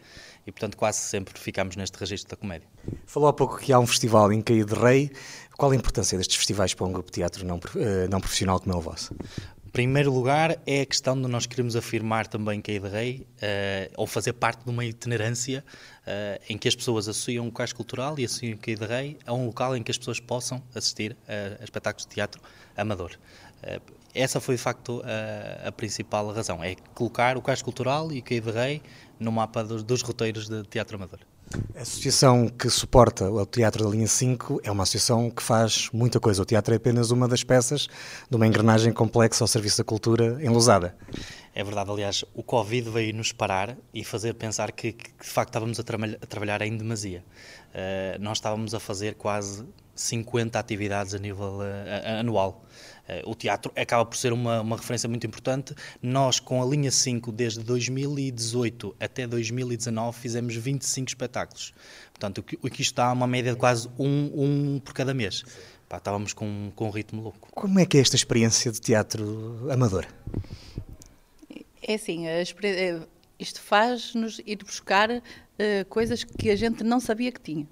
E portanto quase sempre ficamos neste registro da comédia.
Falou há pouco que há um festival em Caí de Rei. Qual a importância destes festivais para um grupo de teatro não, eh, não profissional como é o vosso?
Primeiro lugar é a questão de nós queremos afirmar também que de Rei, uh, ou fazer parte de uma itinerância uh, em que as pessoas associam o cais cultural e associam o de Rei a um local em que as pessoas possam assistir a, a espetáculos de teatro amador. Uh, essa foi de facto a, a, principal razão, é colocar o cais cultural e o de Rei no mapa dos, dos roteiros de teatro amador.
A associação que suporta o Teatro da Linha 5 é uma associação que faz muita coisa. O teatro é apenas uma das peças de uma engrenagem complexa ao serviço da cultura em Lousada.
É verdade, aliás, o Covid veio nos parar e fazer pensar que, que de facto estávamos a, tra a trabalhar em demasia. Uh, nós estávamos a fazer quase 50 atividades a nível uh, anual. Uh, o teatro acaba por ser uma, uma referência muito importante. Nós, com a linha 5, desde 2018 até 2019, fizemos 25 espetáculos. Portanto, o que, o que isto dá uma média de quase um, um por cada mês. Pá, estávamos com, com um ritmo louco.
Como é que é esta experiência de teatro amador?
É assim, isto faz-nos ir buscar uh, coisas que a gente não sabia que tinha.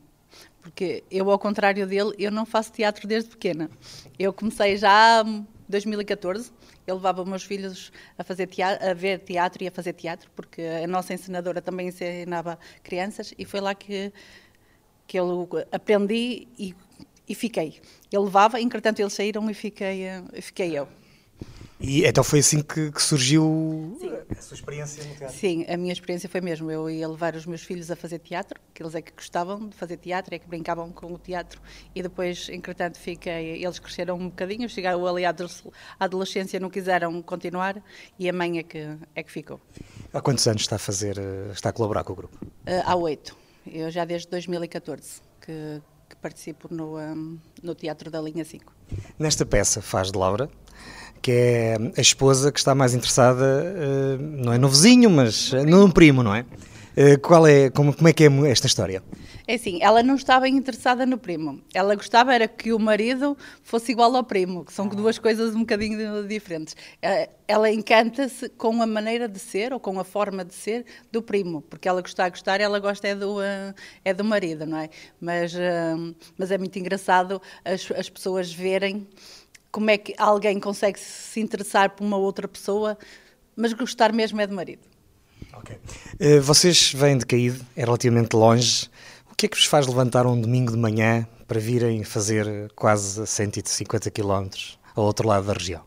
Porque eu, ao contrário dele, eu não faço teatro desde pequena. Eu comecei já em 2014, eu levava meus filhos a, fazer teatro, a ver teatro e a fazer teatro, porque a nossa ensinadora também ensinava crianças, e foi lá que, que eu aprendi e, e fiquei. Ele levava, entretanto eles saíram e fiquei, fiquei eu.
E então foi assim que, que surgiu Sim. a sua experiência no teatro?
Sim, a minha experiência foi mesmo. Eu ia levar os meus filhos a fazer teatro, que eles é que gostavam de fazer teatro, é que brincavam com o teatro. E depois, entretanto, fiquei, eles cresceram um bocadinho, chegaram ali à adolescência, não quiseram continuar e a mãe é que, é que ficou.
Há quantos anos está a fazer, está a colaborar com o grupo?
Uh, há oito. Eu já desde 2014 que, que participo no, um, no Teatro da Linha 5.
Nesta peça faz de Laura, que é a esposa que está mais interessada, uh, não é no vizinho, mas no primo, não é? Uh, qual é como, como é que é esta história?
É assim, ela não estava interessada no primo. Ela gostava era que o marido fosse igual ao primo, que são duas coisas um bocadinho diferentes. Eh, ela encanta-se com a maneira de ser ou com a forma de ser do primo, porque ela gosta a gostar, ela gosta é do, é do marido, não é? Mas, mas é muito engraçado as, as pessoas verem como é que alguém consegue se interessar por uma outra pessoa, mas gostar mesmo é de marido.
Ok. Uh, vocês vêm de Caído, é relativamente longe. O que é que vos faz levantar um domingo de manhã para virem fazer quase 150 km ao outro lado da região?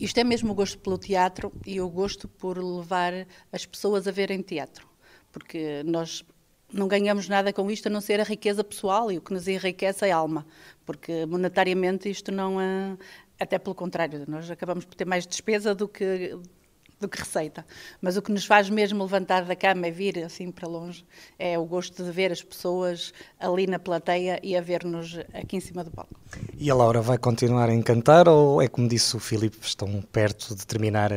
Isto é mesmo o gosto pelo teatro e o gosto por levar as pessoas a verem teatro. Porque nós não ganhamos nada com isto a não ser a riqueza pessoal e o que nos enriquece é a alma, porque monetariamente isto não é. Até pelo contrário, nós acabamos por ter mais despesa do que do que receita. Mas o que nos faz mesmo levantar da cama e vir assim para longe é o gosto de ver as pessoas ali na plateia e a ver-nos aqui em cima do palco.
E a Laura vai continuar a encantar ou é como disse o Filipe, estão perto de terminar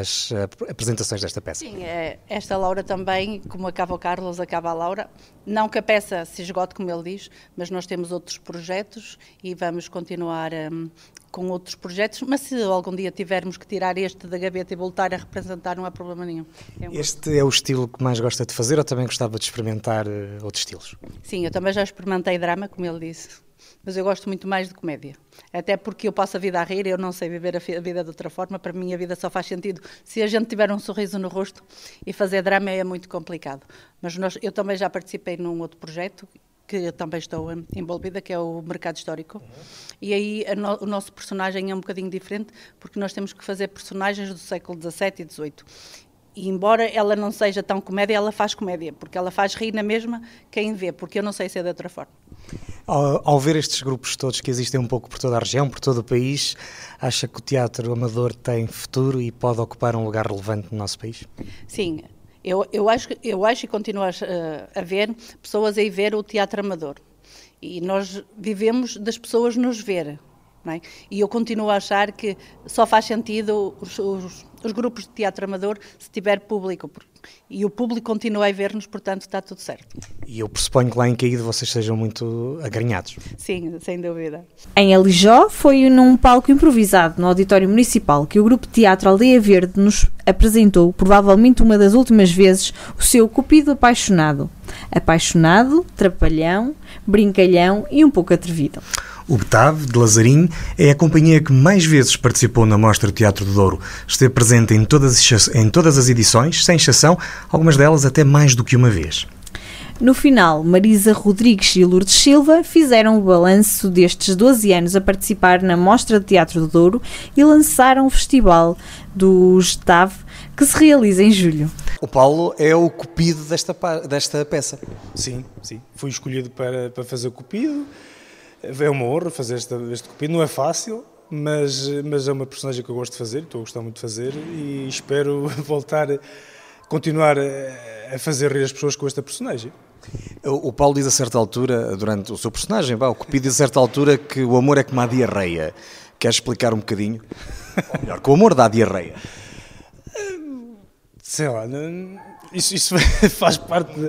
as apresentações desta peça?
Sim, é, esta Laura também, como acaba o Carlos, acaba a Laura. Não que a peça se esgote, como ele diz, mas nós temos outros projetos e vamos continuar um, com outros projetos, mas se algum dia tivermos que tirar este da gaveta e voltar a representar, não há problema nenhum.
É um... Este é o estilo que mais gosta de fazer ou também gostava de experimentar uh, outros estilos?
Sim, eu também já experimentei drama, como ele disse, mas eu gosto muito mais de comédia. Até porque eu passo a vida a rir, eu não sei viver a vida de outra forma, para mim a vida só faz sentido se a gente tiver um sorriso no rosto e fazer drama é muito complicado. Mas nós, eu também já participei num outro projeto que também estou envolvida, que é o mercado histórico. E aí no, o nosso personagem é um bocadinho diferente, porque nós temos que fazer personagens do século XVII e XVIII. E embora ela não seja tão comédia, ela faz comédia, porque ela faz rir na mesma quem vê, porque eu não sei ser de outra forma.
Ao, ao, ver estes grupos todos que existem um pouco por toda a região, por todo o país, acha que o teatro amador tem futuro e pode ocupar um lugar relevante no nosso país?
Sim, eu, eu, acho, eu acho e continuo a, a ver pessoas aí ver o teatro amador. E nós vivemos das pessoas nos ver. É? E eu continuo a achar que só faz sentido os, os, os, grupos de teatro amador se tiver público. E o público continua a ver-nos, portanto está tudo certo.
E eu pressuponho que lá em Caído vocês sejam muito agranhados.
Sim, sem dúvida.
Em Alijó foi num palco improvisado no Auditório Municipal que o grupo de teatro Aldeia Verde nos apresentou, provavelmente uma das últimas vezes, o seu Cupido apaixonado. Apaixonado, trapalhão, brincalhão e um pouco atrevido.
O Betave, de Lazarim, é a companhia que mais vezes participou na Mostra Teatro do Douro. Esteve presente em todas, em todas as edições, sem exceção, algumas delas até mais do que uma vez.
No final, Marisa Rodrigues e Lourdes Silva fizeram o balanço destes 12 anos a participar na Mostra de Teatro do Douro e lançaram o Festival dos TAV que se realiza em julho.
O Paulo é o cupido desta, desta peça.
Sim, sim. Fui escolhido para, para fazer o cupido. É uma honra fazer este, este cupido. Não é fácil, mas, mas é uma personagem que eu gosto de fazer, estou a gostar muito de fazer e espero voltar, continuar a, a fazer rir as pessoas com esta personagem.
O Paulo diz a certa altura, durante o seu personagem, o Cupido diz a certa altura que o amor é como a diarreia. Queres explicar um bocadinho? Ou melhor, que o amor dá diarreia.
Sei lá, não, isso, isso faz parte de...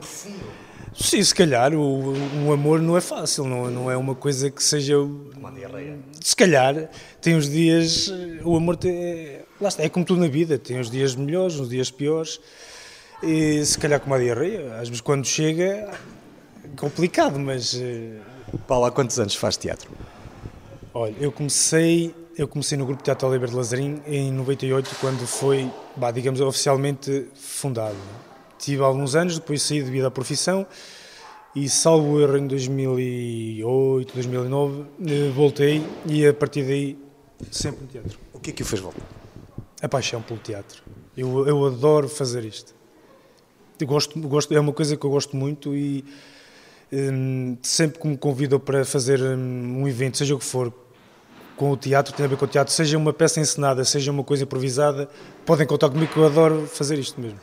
Sim, se calhar o, o, amor não é fácil, não, não é uma coisa que seja.
Uma diarreia.
Se calhar tem uns dias. O amor tem, lá está, é como tudo na vida, tem uns dias melhores, uns dias piores. E se calhar com uma diarreia, às vezes quando chega é complicado, mas. Eh,
Paulo, há quantos anos faz teatro?
Olha, eu comecei, eu comecei no grupo Teatro Oliver de Lazarim em 98, quando foi, bah, digamos, oficialmente fundado. Tive alguns anos, depois saí devido à profissão e, salvo erro, em 2008, 2009, eh, voltei e a partir daí sempre no teatro.
O que é que o fez voltar?
A paixão pelo teatro. Eu, eu adoro fazer isto. Eu gosto, gosto, é uma coisa que eu gosto muito e um, sempre que me convidam para fazer hum, um evento, seja o que for, com o teatro, tem a ver com o teatro, seja uma peça encenada, seja uma coisa improvisada, podem contar comigo que eu adoro fazer isto mesmo.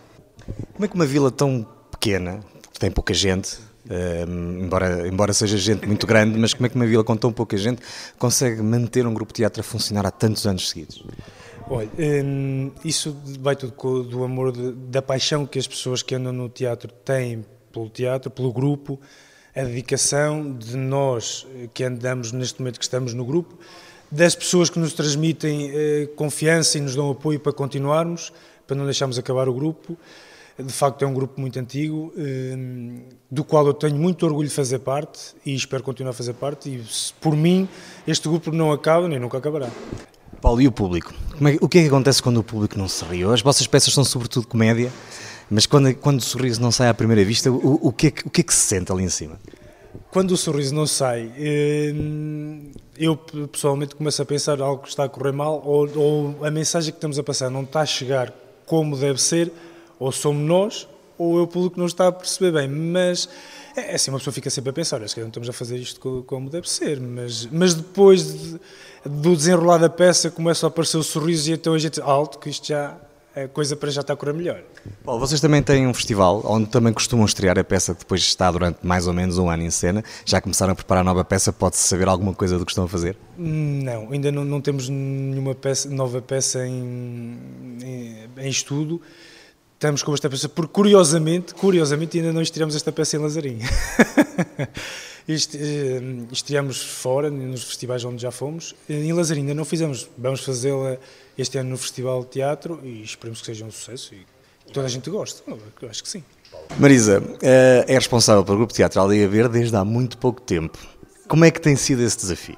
Como é que uma vila tão pequena, que tem pouca gente, um, embora, embora seja gente muito grande, mas como é que uma vila com tão pouca gente consegue manter um grupo de teatro a funcionar há tantos anos seguidos?
Olha, hum, isso vai tudo do amor, da paixão que as pessoas que andam no teatro têm pelo teatro, pelo grupo, a dedicação de nós que andamos neste momento que estamos no grupo, das pessoas que nos transmitem eh, confiança e nos dão apoio para continuarmos, para não deixarmos acabar o grupo. De facto, é um grupo muito antigo, eh, do qual eu tenho muito orgulho de fazer parte e espero continuar a fazer parte. E por mim, este grupo não acaba nem nunca acabará.
Paulo, e o público? É, o que é que acontece quando o público não se ri? As vossas peças são sobretudo comédia, mas quando, quando o sorriso não sai à primeira vista, o, o, que é que, o que é que se sente ali em cima?
Quando o sorriso não sai, eh, eu pessoalmente começo a pensar algo que está a correr mal ou, ou a mensagem que estamos a passar não está a chegar como deve ser, ou somos nós, ou é o público não está a perceber bem. Mas é, é assim, uma pessoa fica sempre a pensar, acho que não estamos a fazer isto como deve ser, mas, mas depois de, do desenrolar da peça começa a aparecer o sorriso e então a gente, alto, que isto já, a coisa para já está a correr melhor.
Paulo, vocês também têm um festival onde também costumam estrear a peça que depois está durante mais ou menos um ano em cena. Já começaram a preparar a nova peça? Pode-se saber alguma coisa do que estão a fazer?
Não, ainda não, não temos nenhuma peça, nova peça em, em, em estudo. Estamos com esta peça, porque curiosamente, curiosamente ainda não estreamos esta peça em Lazarim. Eh, estreamos fora, nos festivais onde já fomos. Em Lazarim ainda não fizemos, vamos fazê-la este ano no Festival de Teatro e esperemos que seja um sucesso e toda a gente goste. Eu acho que sim.
Marisa, eh, é responsável pelo Grupo Teatro Aldeia Verde desde há muito pouco tempo. Como é que tem sido esse desafio?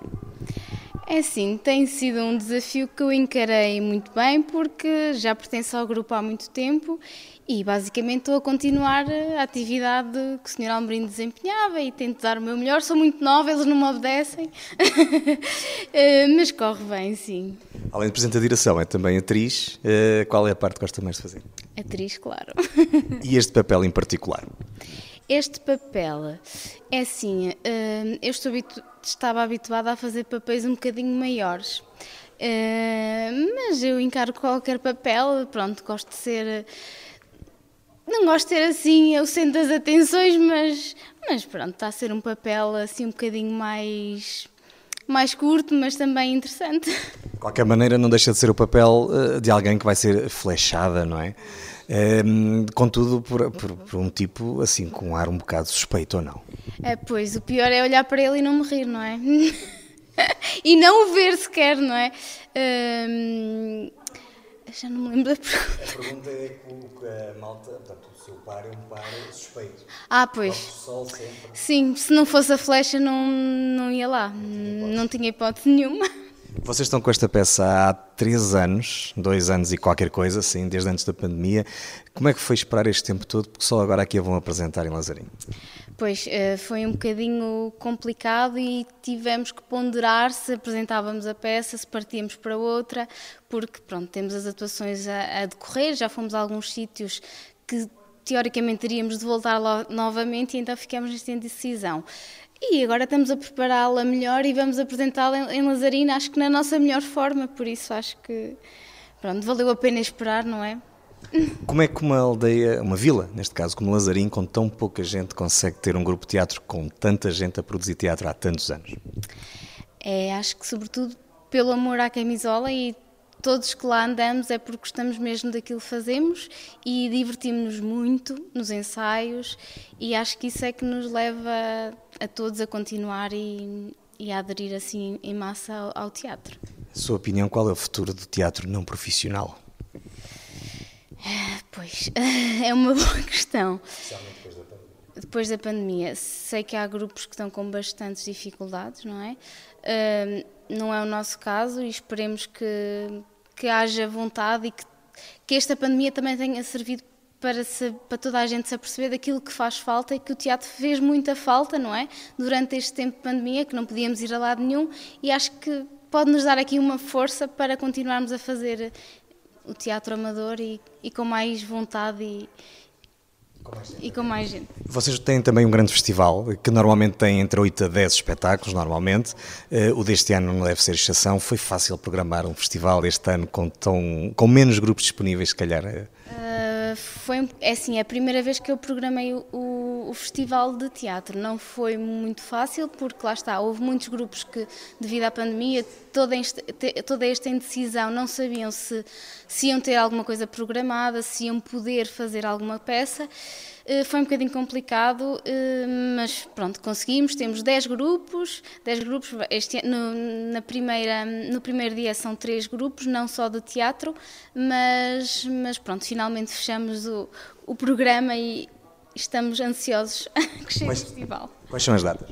É sim, tem sido um desafio que eu encarei muito bem porque já pertenço ao grupo há muito tempo e basicamente estou a continuar a atividade que o Sr. Almerim desempenhava e tento dar o meu melhor. Sou muito nova, eles não me obedecem, eh, mas corre bem, sim.
Além de Presidente da Direção, é também atriz. Eh, qual é a parte que gosta mais de fazer?
Atriz, claro.
E este papel em particular?
Este papel é assim, eu estou habitu estava habituada a fazer papéis um bocadinho maiores. mas eu encaro qualquer papel, pronto, gosto de ser não gosto de ter assim o centro das atenções, mas, mas pronto, está a ser um papel assim um bocadinho mais, mais curto, mas também interessante.
De qualquer maneira, não deixa de ser o papel uh, de alguém que vai ser flechada, não é? Um, contudo, por, por, por, um tipo assim, com um ar um bocado suspeito ou não?
É, pois, o pior é olhar para ele e não me rir, não é? e não o ver sequer, não é? Um, já não me lembro da pergunta.
A pergunta é que a malta, portanto, o seu par é um par suspeito.
Ah, pois.
Sol
Sim, se não fosse a flecha não, não ia lá, não, não tinha hipótese nenhuma.
Vocês estão com esta peça há três anos, dois anos e qualquer coisa, sim, desde antes da pandemia. Como é que foi esperar este tempo todo? Porque só agora aqui a vão apresentar em Lazarinho.
Pois, eh, foi um bocadinho complicado e tivemos que ponderar se apresentávamos a peça, se partíamos para outra, porque, pronto, temos as atuações a, a decorrer, já fomos a alguns sítios que teoricamente teríamos de voltar novamente e então ficamos nesta indecisão. E agora estamos a prepará-la melhor e vamos apresentá-la em Lazarina, acho que na nossa melhor forma, por isso acho que pronto, valeu a pena esperar, não é?
Como é que uma aldeia, uma vila, neste caso como Lazarim, com tão pouca gente, consegue ter um grupo de teatro com tanta gente a produzir teatro há tantos anos?
É, acho que sobretudo pelo amor à camisola e todos que lá andamos é porque gostamos mesmo daquilo que fazemos e divertimos-nos muito nos ensaios e acho que isso é que nos leva a todos a continuar e, e a aderir assim em massa ao, ao teatro.
A sua opinião, qual é o futuro do teatro não profissional?
Pois, é uma boa questão. Da, depois da pandemia. Sei que há grupos que estão com bastantes dificuldades, não é? Uh, não é o nosso caso e esperemos que, que haja vontade e que, que esta pandemia também tenha servido para, se, para toda a gente se aperceber daquilo que faz falta e que o teatro fez muita falta, não é? Durante este tempo de pandemia, que não podíamos ir a lado nenhum, e acho que pode nos dar aqui uma força para continuarmos a fazer o teatro amador e, e com mais vontade e, e com mais gente.
Vocês têm também um grande festival, que normalmente tem entre 8 a 10 espetáculos, normalmente. Uh, o deste ano não deve ser exceção. Foi fácil programar um festival este ano com, tão, com menos grupos disponíveis, se calhar? Uh,
foi, é assim, é a primeira vez que eu programei o, o, festival de teatro. Não foi muito fácil, porque lá está, houve muitos grupos que, devido à pandemia, toda, esta, toda esta indecisão, não sabiam se, se iam ter alguma coisa programada, se iam poder fazer alguma peça. Eh, foi um bocadinho complicado, eh, mas pronto, conseguimos. Temos 10 grupos, 10 grupos. Este, no, na primeira, no primeiro dia são três grupos, não só de teatro, mas, mas pronto, finalmente fechamos o, o programa e estamos ansiosos que chegue o festival.
Quais são as datas?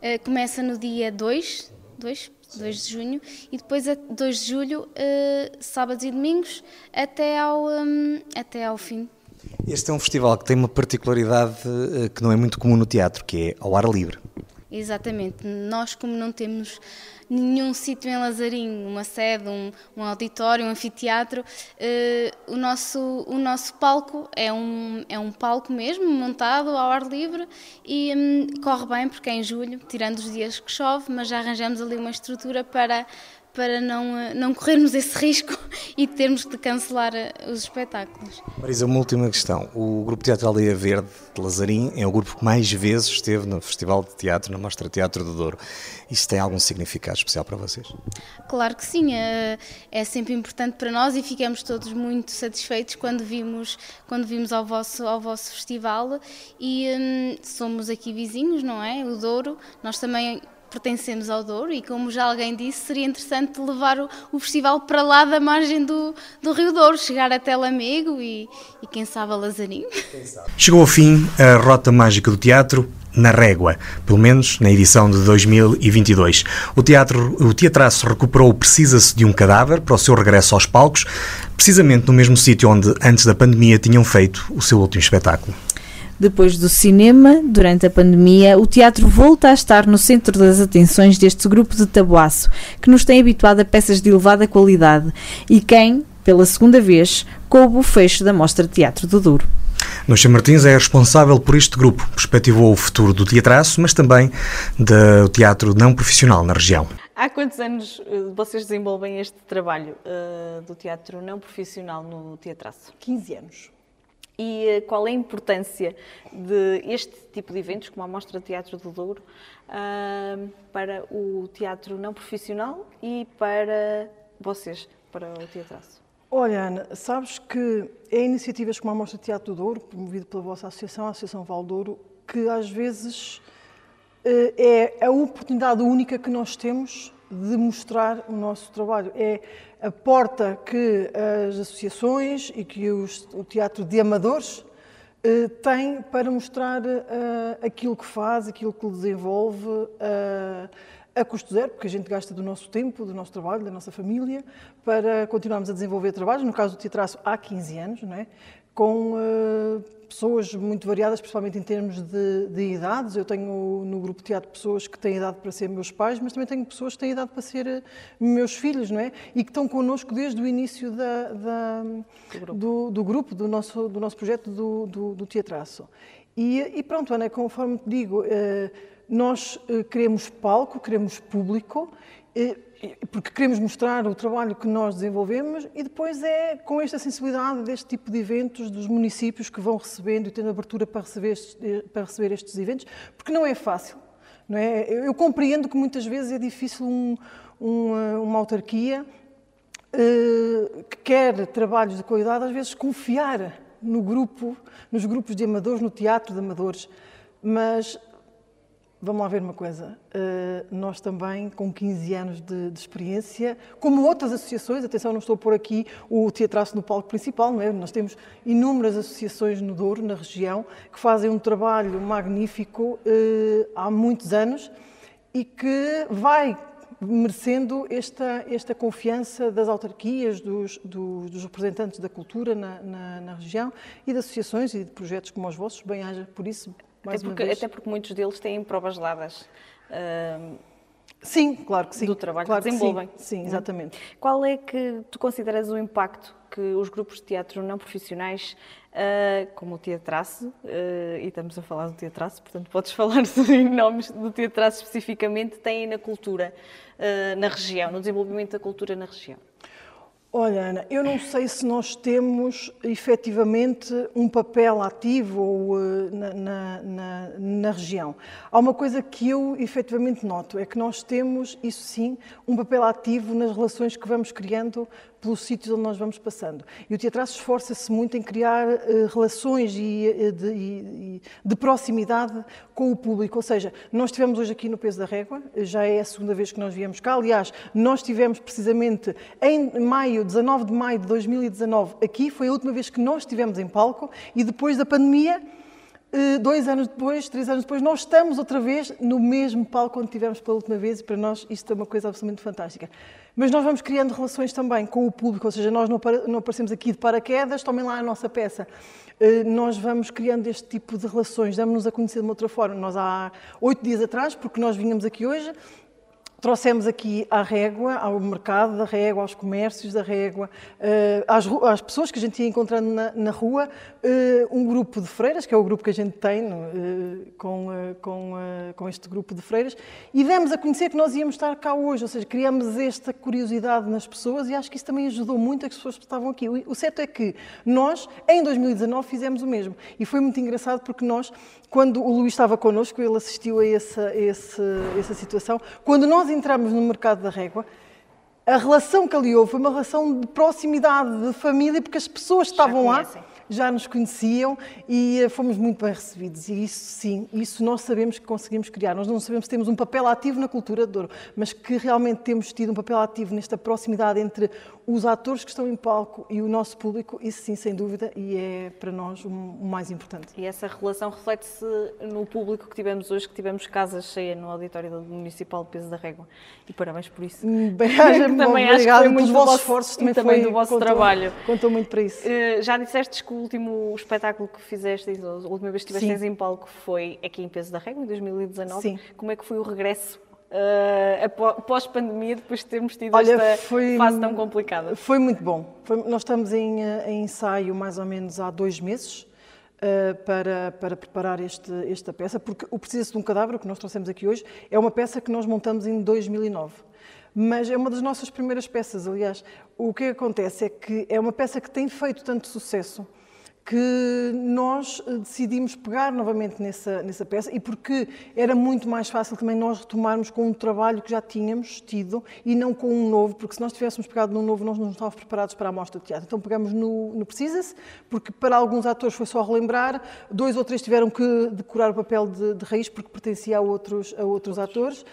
Eh, começa no dia 2, 2, 2 de junho e depois a 2 de julho, sábados e domingos, até ao, um, até ao fim
este é um festival que tem uma particularidade eh, que não é muito comum no teatro, que é ao ar livre.
Exatamente. Nós, como não temos nenhum sítio em Lazarinho, uma sede, um, um auditório, um anfiteatro, eh, o, nosso, o nosso palco é um, é um palco mesmo, montado ao ar livre e hum, corre bem porque é em julho, tirando os dias que chove, mas já arranjamos ali uma estrutura para para não, eh, não corrermos esse risco e termos de cancelar eh, os espetáculos.
Marisa, uma última questão. O Grupo Teatro Aldeia Verde de Lazarim é o grupo que mais vezes esteve no Festival de Teatro, na Mostra Teatro do Douro. Isso tem algum significado especial para vocês?
Claro que sim. É, é sempre importante para nós e ficamos todos muito satisfeitos quando vimos, quando vimos ao, vosso, ao vosso festival e hum, somos aqui vizinhos, não é? O Douro. Nós também pertencemos ao Douro e, como já alguém disse, seria interessante levar o, o festival para lá da margem do, do Rio Douro, chegar até Lamego e, e quem sabe a Lazarinho.
Chegou ao fim a Rota Mágica do Teatro na Régua, pelo menos na edição de 2022. O teatro, o teatraço recuperou Precisa-se de um cadáver para o seu regresso aos palcos, precisamente no mesmo sítio onde, antes da pandemia, tinham feito o seu último espetáculo.
Depois do cinema, durante a pandemia, o teatro volta a estar no centro das atenções deste grupo de tabuaço, que nos tem habituado a peças de elevada qualidade e quem, pela segunda vez, coube o fecho da Mostra de Teatro do Douro.
Nuxa Martins é responsável por este grupo, perspectivou o futuro do teatraço, mas também do teatro não profissional na região.
Há quantos anos eh, vocês desenvolvem este trabalho uh, do teatro não profissional no teatraço?
15 anos
e eh, qual é a importância de este tipo de eventos, como a Mostra Teatro do Douro, para o teatro não profissional e para vocês, para o teatraço?
Olha, Ana, sabes que é iniciativas como a Mostra Teatro do Douro, promovida pela vossa associação, a Associação Valdouro, que às vezes uh, é a oportunidade única que nós temos de mostrar o nosso trabalho. É a porta que as associações e que os, o teatro de amadores eh, tem para mostrar eh, aquilo que faz, aquilo que desenvolve eh, a custo zero, porque a gente gasta do nosso tempo, do nosso trabalho, da nossa família, para continuarmos a desenvolver trabalhos, no caso do teatro há 15 anos, não é? com pessoas muito variadas, principalmente em termos de, de, idades. Eu tenho no grupo de teatro pessoas que têm idade para ser meus pais, mas também tenho pessoas que têm idade para ser eh, meus filhos, não é? E que estão connosco desde o início da, da, do, grupo. Do, do, grupo. do, nosso, do nosso projeto do, do, do Teatraço. E, e, pronto, Ana, conforme te digo, eh, nós eh, queremos palco, queremos público porque queremos mostrar o trabalho que nós desenvolvemos e depois é com esta sensibilidade deste tipo de eventos dos municípios que vão recebendo e tendo abertura para receber estes, para receber estes eventos, porque não é fácil. Não é? Eu, compreendo que muitas vezes é difícil um, uma, uma autarquia uh, que quer trabalhos de qualidade, às vezes confiar no grupo, nos grupos de amadores, no teatro de amadores, mas Vamos lá ver uma coisa. Uh, nós também, com 15 anos de, de, experiência, como outras associações, atenção, não estou a pôr aqui o teatraço no palco principal, não é? nós temos inúmeras associações no Douro, na região, que fazem um trabalho magnífico uh, há muitos anos e que vai merecendo esta, esta confiança das autarquias, dos, dos, dos representantes da cultura na, na, na, região e de associações e de projetos como os vossos. Bem-haja por isso,
mais até porque, vez. Até porque muitos deles têm provas dadas. Uh,
sim, claro que sim.
Do trabalho
claro
que desenvolvem.
Que sim, sim, exatamente.
Qual é que tu consideras o impacto que os grupos de teatro não profissionais, uh, como o Teatraço, uh, e estamos a falar do Teatraço, portanto podes falar em nomes do Teatraço especificamente, têm na cultura na região, no desenvolvimento da cultura na região?
Olha, Ana, eu não sei se nós temos efetivamente um papel ativo ou, uh, na, na, na, na, região. Há uma coisa que eu efetivamente noto, é que nós temos, isso sim, um papel ativo nas relações que vamos criando pelos sítios onde nós vamos passando. E o teatro esforça-se muito em criar uh, relações e, uh, de, e, de, proximidade com o público. Ou seja, nós estivemos hoje aqui no Peso da Régua, já é a segunda vez que nós viemos cá. Aliás, nós estivemos precisamente em maio, 19 de maio de 2019, aqui. Foi a última vez que nós estivemos em palco e depois da pandemia eh, dois anos depois, três anos depois, nós estamos outra vez no mesmo palco onde tivemos pela última vez e para nós isto é uma coisa absolutamente fantástica. Mas nós vamos criando relações também com o público, ou seja, nós não, aparecemos aqui de paraquedas, tomem lá a nossa peça. Eh, nós vamos criando este tipo de relações, damos-nos a conhecer de uma outra forma. Nós há oito dias atrás, porque nós vinhamos aqui hoje, Trouxemos aqui à régua, ao mercado da régua, aos comércios da régua, uh, às, às, pessoas que a gente ia encontrando na, na rua, uh, um grupo de freiras, que é o grupo que a gente tem uh, com, com, com este grupo de freiras, e demos a conhecer que nós íamos estar cá hoje, ou seja, criamos esta curiosidade nas pessoas e acho que isso também ajudou muito as pessoas que estavam aqui. O certo é que nós, em 2019, fizemos o mesmo. E foi muito engraçado porque nós, quando o Luís estava connosco, ele assistiu a essa, essa, essa situação, quando nós entramos no mercado da régua, a relação que ali houve foi uma relação de proximidade, de família, porque as pessoas que estavam lá já nos conheciam e eh, fomos muito bem recebidos. E isso sim, isso nós sabemos que conseguimos criar. Nós não sabemos se temos um papel ativo na cultura de Douro, mas que realmente temos tido um papel ativo nesta proximidade entre os atores que estão em palco e o nosso público, isso sim, sem dúvida, e é para nós o mais importante.
E essa relação reflete-se no público que tivemos hoje, que tivemos casa cheia no auditório do Municipal de Peso da Régua. E parabéns por isso.
Hum, bem, também acho que foi muito dos vossos esforços, também, também do vosso contou, trabalho. Contou muito para isso.
Uh, já disseste que o último espetáculo que fizeste, a última vez que estiveste em palco foi aqui em Peso da Régua, em 2019. Sim. Como é que foi o regresso uh, pós-pandemia, depois de termos tido Olha, esta foi, fase tão complicada?
Foi muito bom. Foi, nós estamos em, eh, em, ensaio mais ou menos há dois meses uh, para, para preparar este, esta peça, porque o Precisa-se de um Cadáver, que nós trouxemos aqui hoje, é uma peça que nós montamos em 2009 mas é uma das nossas primeiras peças. Aliás, o que acontece é que é uma peça que tem feito tanto sucesso que nós eh, decidimos pegar novamente nessa, nessa peça e porque era muito mais fácil também nós retomarmos com um trabalho que já tínhamos tido e não com um novo, porque se nós tivéssemos pegado num novo, nós não estávamos preparados para a mostra de teatro. Então pegamos no, no Precisa-se, porque para alguns atores foi só relembrar, dois ou três tiveram que decorar o papel de, de raiz porque pertencia a outros, a outros atores.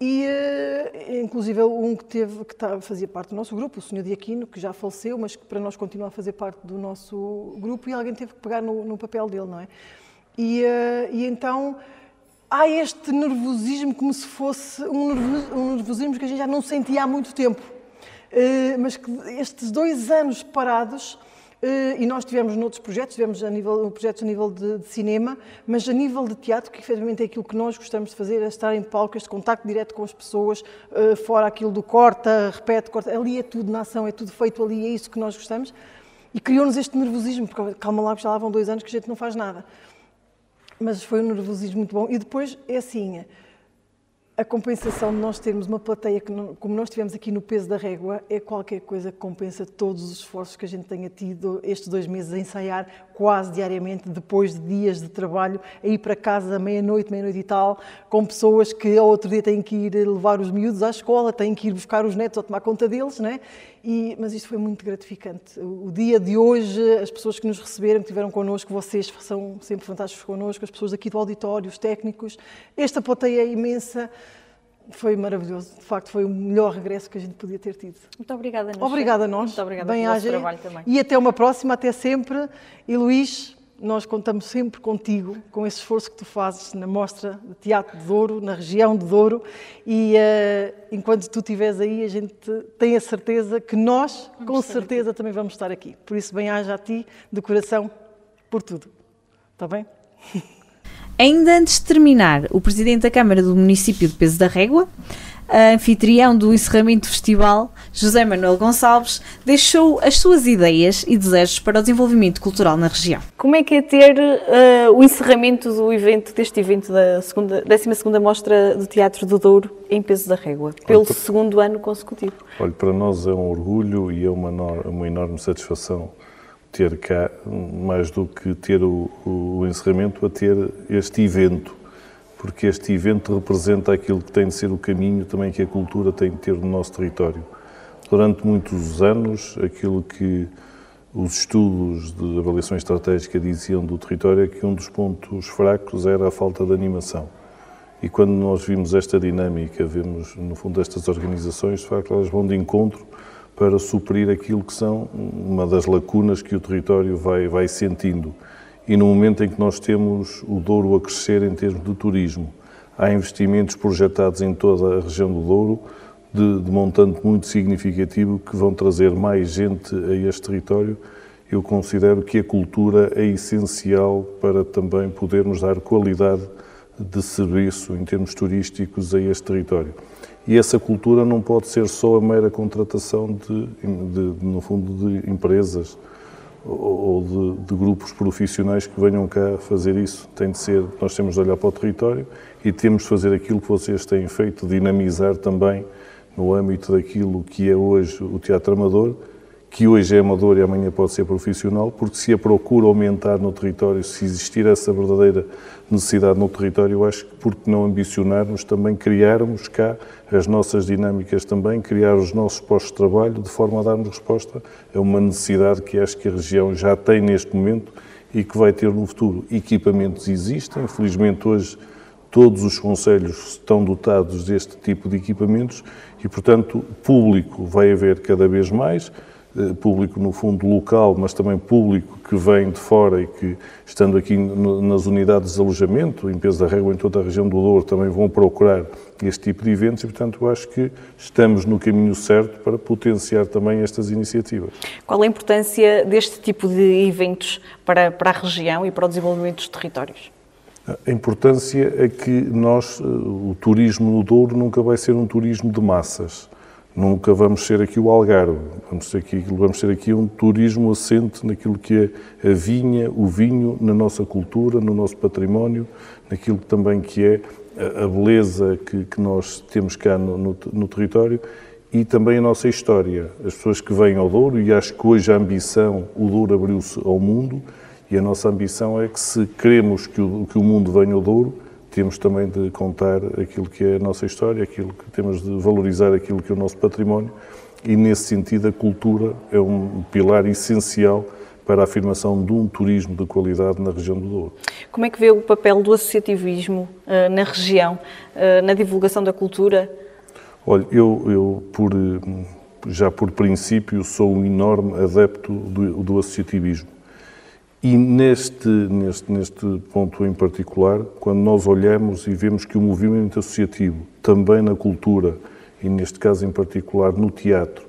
E, uh, inclusive, um que, teve, que tá, fazia parte do nosso grupo, o Sr. Diaquino, que já faleceu, mas que para nós continua a fazer parte do nosso grupo, e alguém teve que pegar no, no papel dele, não é? E, uh, e, então há este nervosismo como se fosse um, nervosismo que a gente já não sentia há muito tempo. Uh, mas que estes dois anos parados e nós tivemos noutros projetos, tivemos a nível, projetos a nível de, de, cinema, mas a nível de teatro, que efetivamente é aquilo que nós gostamos de fazer, é estar em palco, este contacto direto com as pessoas, uh, fora aquilo do corta, repete, corta, ali é tudo na ação, é tudo feito ali, é isso que nós gostamos. E criou-nos este nervosismo, porque calma lá, já lá vão dois anos que a gente não faz nada. Mas foi um nervosismo muito bom. E depois é assim, a compensação de nós termos uma plateia que, como nós tivemos aqui no peso da régua, é qualquer coisa que compensa todos os esforços que a gente tenha tido estes dois meses a ensaiar quase diariamente, depois de dias de trabalho, a ir para casa meia-noite, meia-noite e tal, com pessoas que ao outro dia têm que ir levar os miúdos à escola, têm que ir buscar os netos ou tomar conta deles, né? E, mas isto foi muito gratificante. O dia de hoje, as pessoas que nos receberam, que estiveram connosco, vocês são sempre fantásticos connosco, as pessoas aqui do auditório, os técnicos, esta plateia imensa, foi maravilhoso. De facto, foi o melhor regresso que a gente podia ter tido.
Muito obrigada a nós.
Obrigada a nós.
Muito obrigada Bem pelo trabalho também.
E até uma próxima, até sempre. E Luís, nós contamos sempre contigo, com esse esforço que tu fazes na Mostra de Teatro de Douro, na região de Douro. E uh, enquanto tu estiveres aí, a gente tem a certeza que nós, vamos com certeza, aqui. também vamos estar aqui. Por isso, bem-aja a ti, de coração, por tudo. Está bem?
Ainda antes de terminar, o Presidente da Câmara do Município de Peso da Régua, anfitrião do encerramento do festival, José Manuel Gonçalves, deixou as suas ideias e desejos para o desenvolvimento cultural na região.
Como é que é ter uh, o encerramento do evento, deste evento da segunda, 12ª Mostra do Teatro do Douro em Peso da Régua, pelo olha, segundo ano consecutivo?
Olha, para nós é um orgulho e é uma, uma enorme satisfação ter cá, mais do que ter o, o, encerramento, a ter este evento, porque este evento representa aquilo que tem de ser o caminho também que a cultura tem de ter no nosso território. Durante muitos anos, aquilo que os estudos de avaliação estratégica diziam do território é que um dos pontos fracos era a falta de animação. E quando nós vimos esta dinâmica, vemos no fundo estas organizações, de facto, elas vão de encontro para suprir aquilo que são uma das lacunas que o território vai, vai sentindo. E no momento em que nós temos o Douro a crescer em termos de turismo, há investimentos projetados em toda a região do Douro de, de montante muito significativo que vão trazer mais gente a este território. Eu considero que a cultura é essencial para também podermos dar qualidade de serviço em termos turísticos a este território. E essa cultura não pode ser só a mera contratação de, de no fundo, de empresas ou de, de, grupos profissionais que venham cá fazer isso. Tem de ser, nós temos de olhar para o território e temos de fazer aquilo que vocês têm feito, dinamizar também no âmbito daquilo que é hoje o teatro amador, que hoje é amador e amanhã pode ser profissional, porque se a procura aumentar no território, se existir essa verdadeira necessidade no território, acho que por que não ambicionarmos também criarmos cá as nossas dinâmicas também, criar os nossos postos de trabalho de forma a darmos resposta a uma necessidade que acho que a região já tem neste momento e que vai ter no futuro. Equipamentos existem, felizmente hoje todos os conselhos estão dotados deste tipo de equipamentos e, portanto, público vai haver cada vez mais público no fundo local, mas também público que vem de fora e que, estando aqui nas unidades de alojamento, em Peso da Régua, em toda a região do Douro, também vão procurar este tipo de eventos e, portanto, acho que estamos no caminho certo para potenciar também estas iniciativas.
Qual a importância deste tipo de eventos para, para a região e para o desenvolvimento dos territórios?
A importância é que nós, eh, o turismo no Douro nunca vai ser um turismo de massas Nunca vamos ser aqui o Algarve, vamos ser aqui, vamos ser aqui um turismo assente naquilo que é a vinha, o vinho, na nossa cultura, no nosso património, naquilo também que é a beleza que, que nós temos cá no, no, no, território e também a nossa história. As pessoas que vêm ao Douro, e acho que hoje a ambição, o Douro abriu-se ao mundo, e a nossa ambição é que se queremos que o, que o mundo venha ao Douro, temos também de contar aquilo que é a nossa história, aquilo que temos de valorizar aquilo que é o nosso património e nesse sentido a cultura é um pilar essencial para a afirmação de um turismo de qualidade na região do Douro.
Como é que vê o papel do associativismo uh, na região, uh, na divulgação da cultura?
Olha, eu, eu por, já por princípio sou um enorme adepto do, do associativismo. E neste, neste, neste ponto em particular, quando nós olhamos e vemos que o movimento associativo, também na cultura, e neste caso em particular no teatro,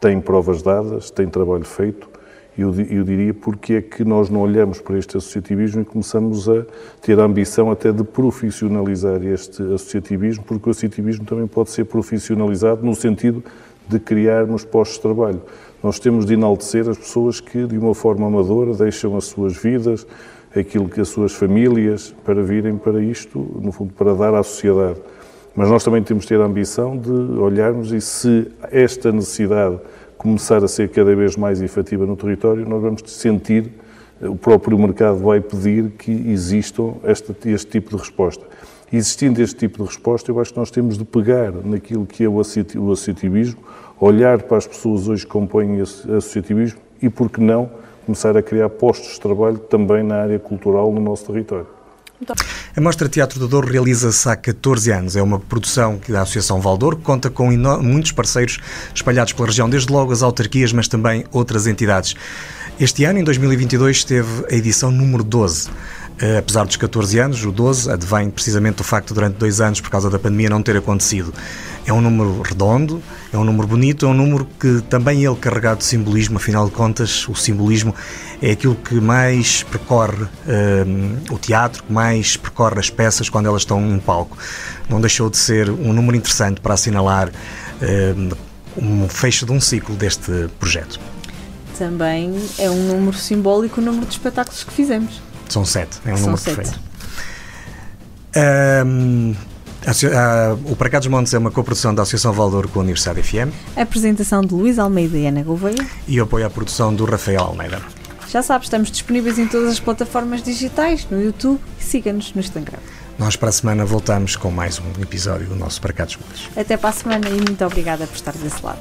tem provas dadas, tem trabalho feito, Eu, eu diria porque é que nós não olhamos para este associativismo e começamos a ter a ambição até de profissionalizar este associativismo, porque o associativismo também pode ser profissionalizado no sentido de criarmos postos de trabalho. Nós temos de enaltecer as pessoas que, de uma forma amadora, deixam as suas vidas, aquilo que as suas famílias, para virem para isto, no fundo, para dar à sociedade. Mas nós também temos de ter a ambição de olharmos e se esta necessidade começar a ser cada vez mais efetiva no território, nós vamos sentir, o próprio mercado vai pedir que existam este, este tipo de resposta. Existindo este tipo de resposta, eu acho que nós temos de pegar naquilo que é o associativismo, olhar para as pessoas hoje que compõem esse associativismo e, por que não, começar a criar postos de trabalho também na área cultural no nosso território.
A Mostra Teatro do Douro realiza-se há 14 anos. É uma produção da Associação Valdouro, que conta com muitos parceiros espalhados pela região, desde logo as autarquias, mas também outras entidades. Este ano, em 2022, teve a edição número 12. Uh, apesar dos 14 anos, o 12 advém precisamente do facto de durante dois anos, por causa da pandemia, não ter acontecido. É um número redondo, é um número bonito, é um número que também ele carregado de simbolismo, afinal de contas, o simbolismo é aquilo que mais percorre uh, o teatro, que mais percorre as peças quando elas estão em palco. Não deixou de ser um número interessante para assinalar uh, um fecho de um ciclo deste projeto.
Também é um número simbólico o número de espetáculos que fizemos.
São sete, é um
São
número
sete.
perfeito. Um, a, a, o Para Cá dos Montes é uma coprodução da Associação Valdouro com a Universidade FM
A apresentação de Luís Almeida e Ana Gouveia.
e o apoio à produção do Rafael Almeida.
Já sabes, estamos disponíveis em todas as plataformas digitais, no YouTube e siga-nos no Instagram.
Nós para a semana voltamos com mais um episódio do nosso Para Cá dos Montes.
Até para a semana e muito obrigada por estar desse lado.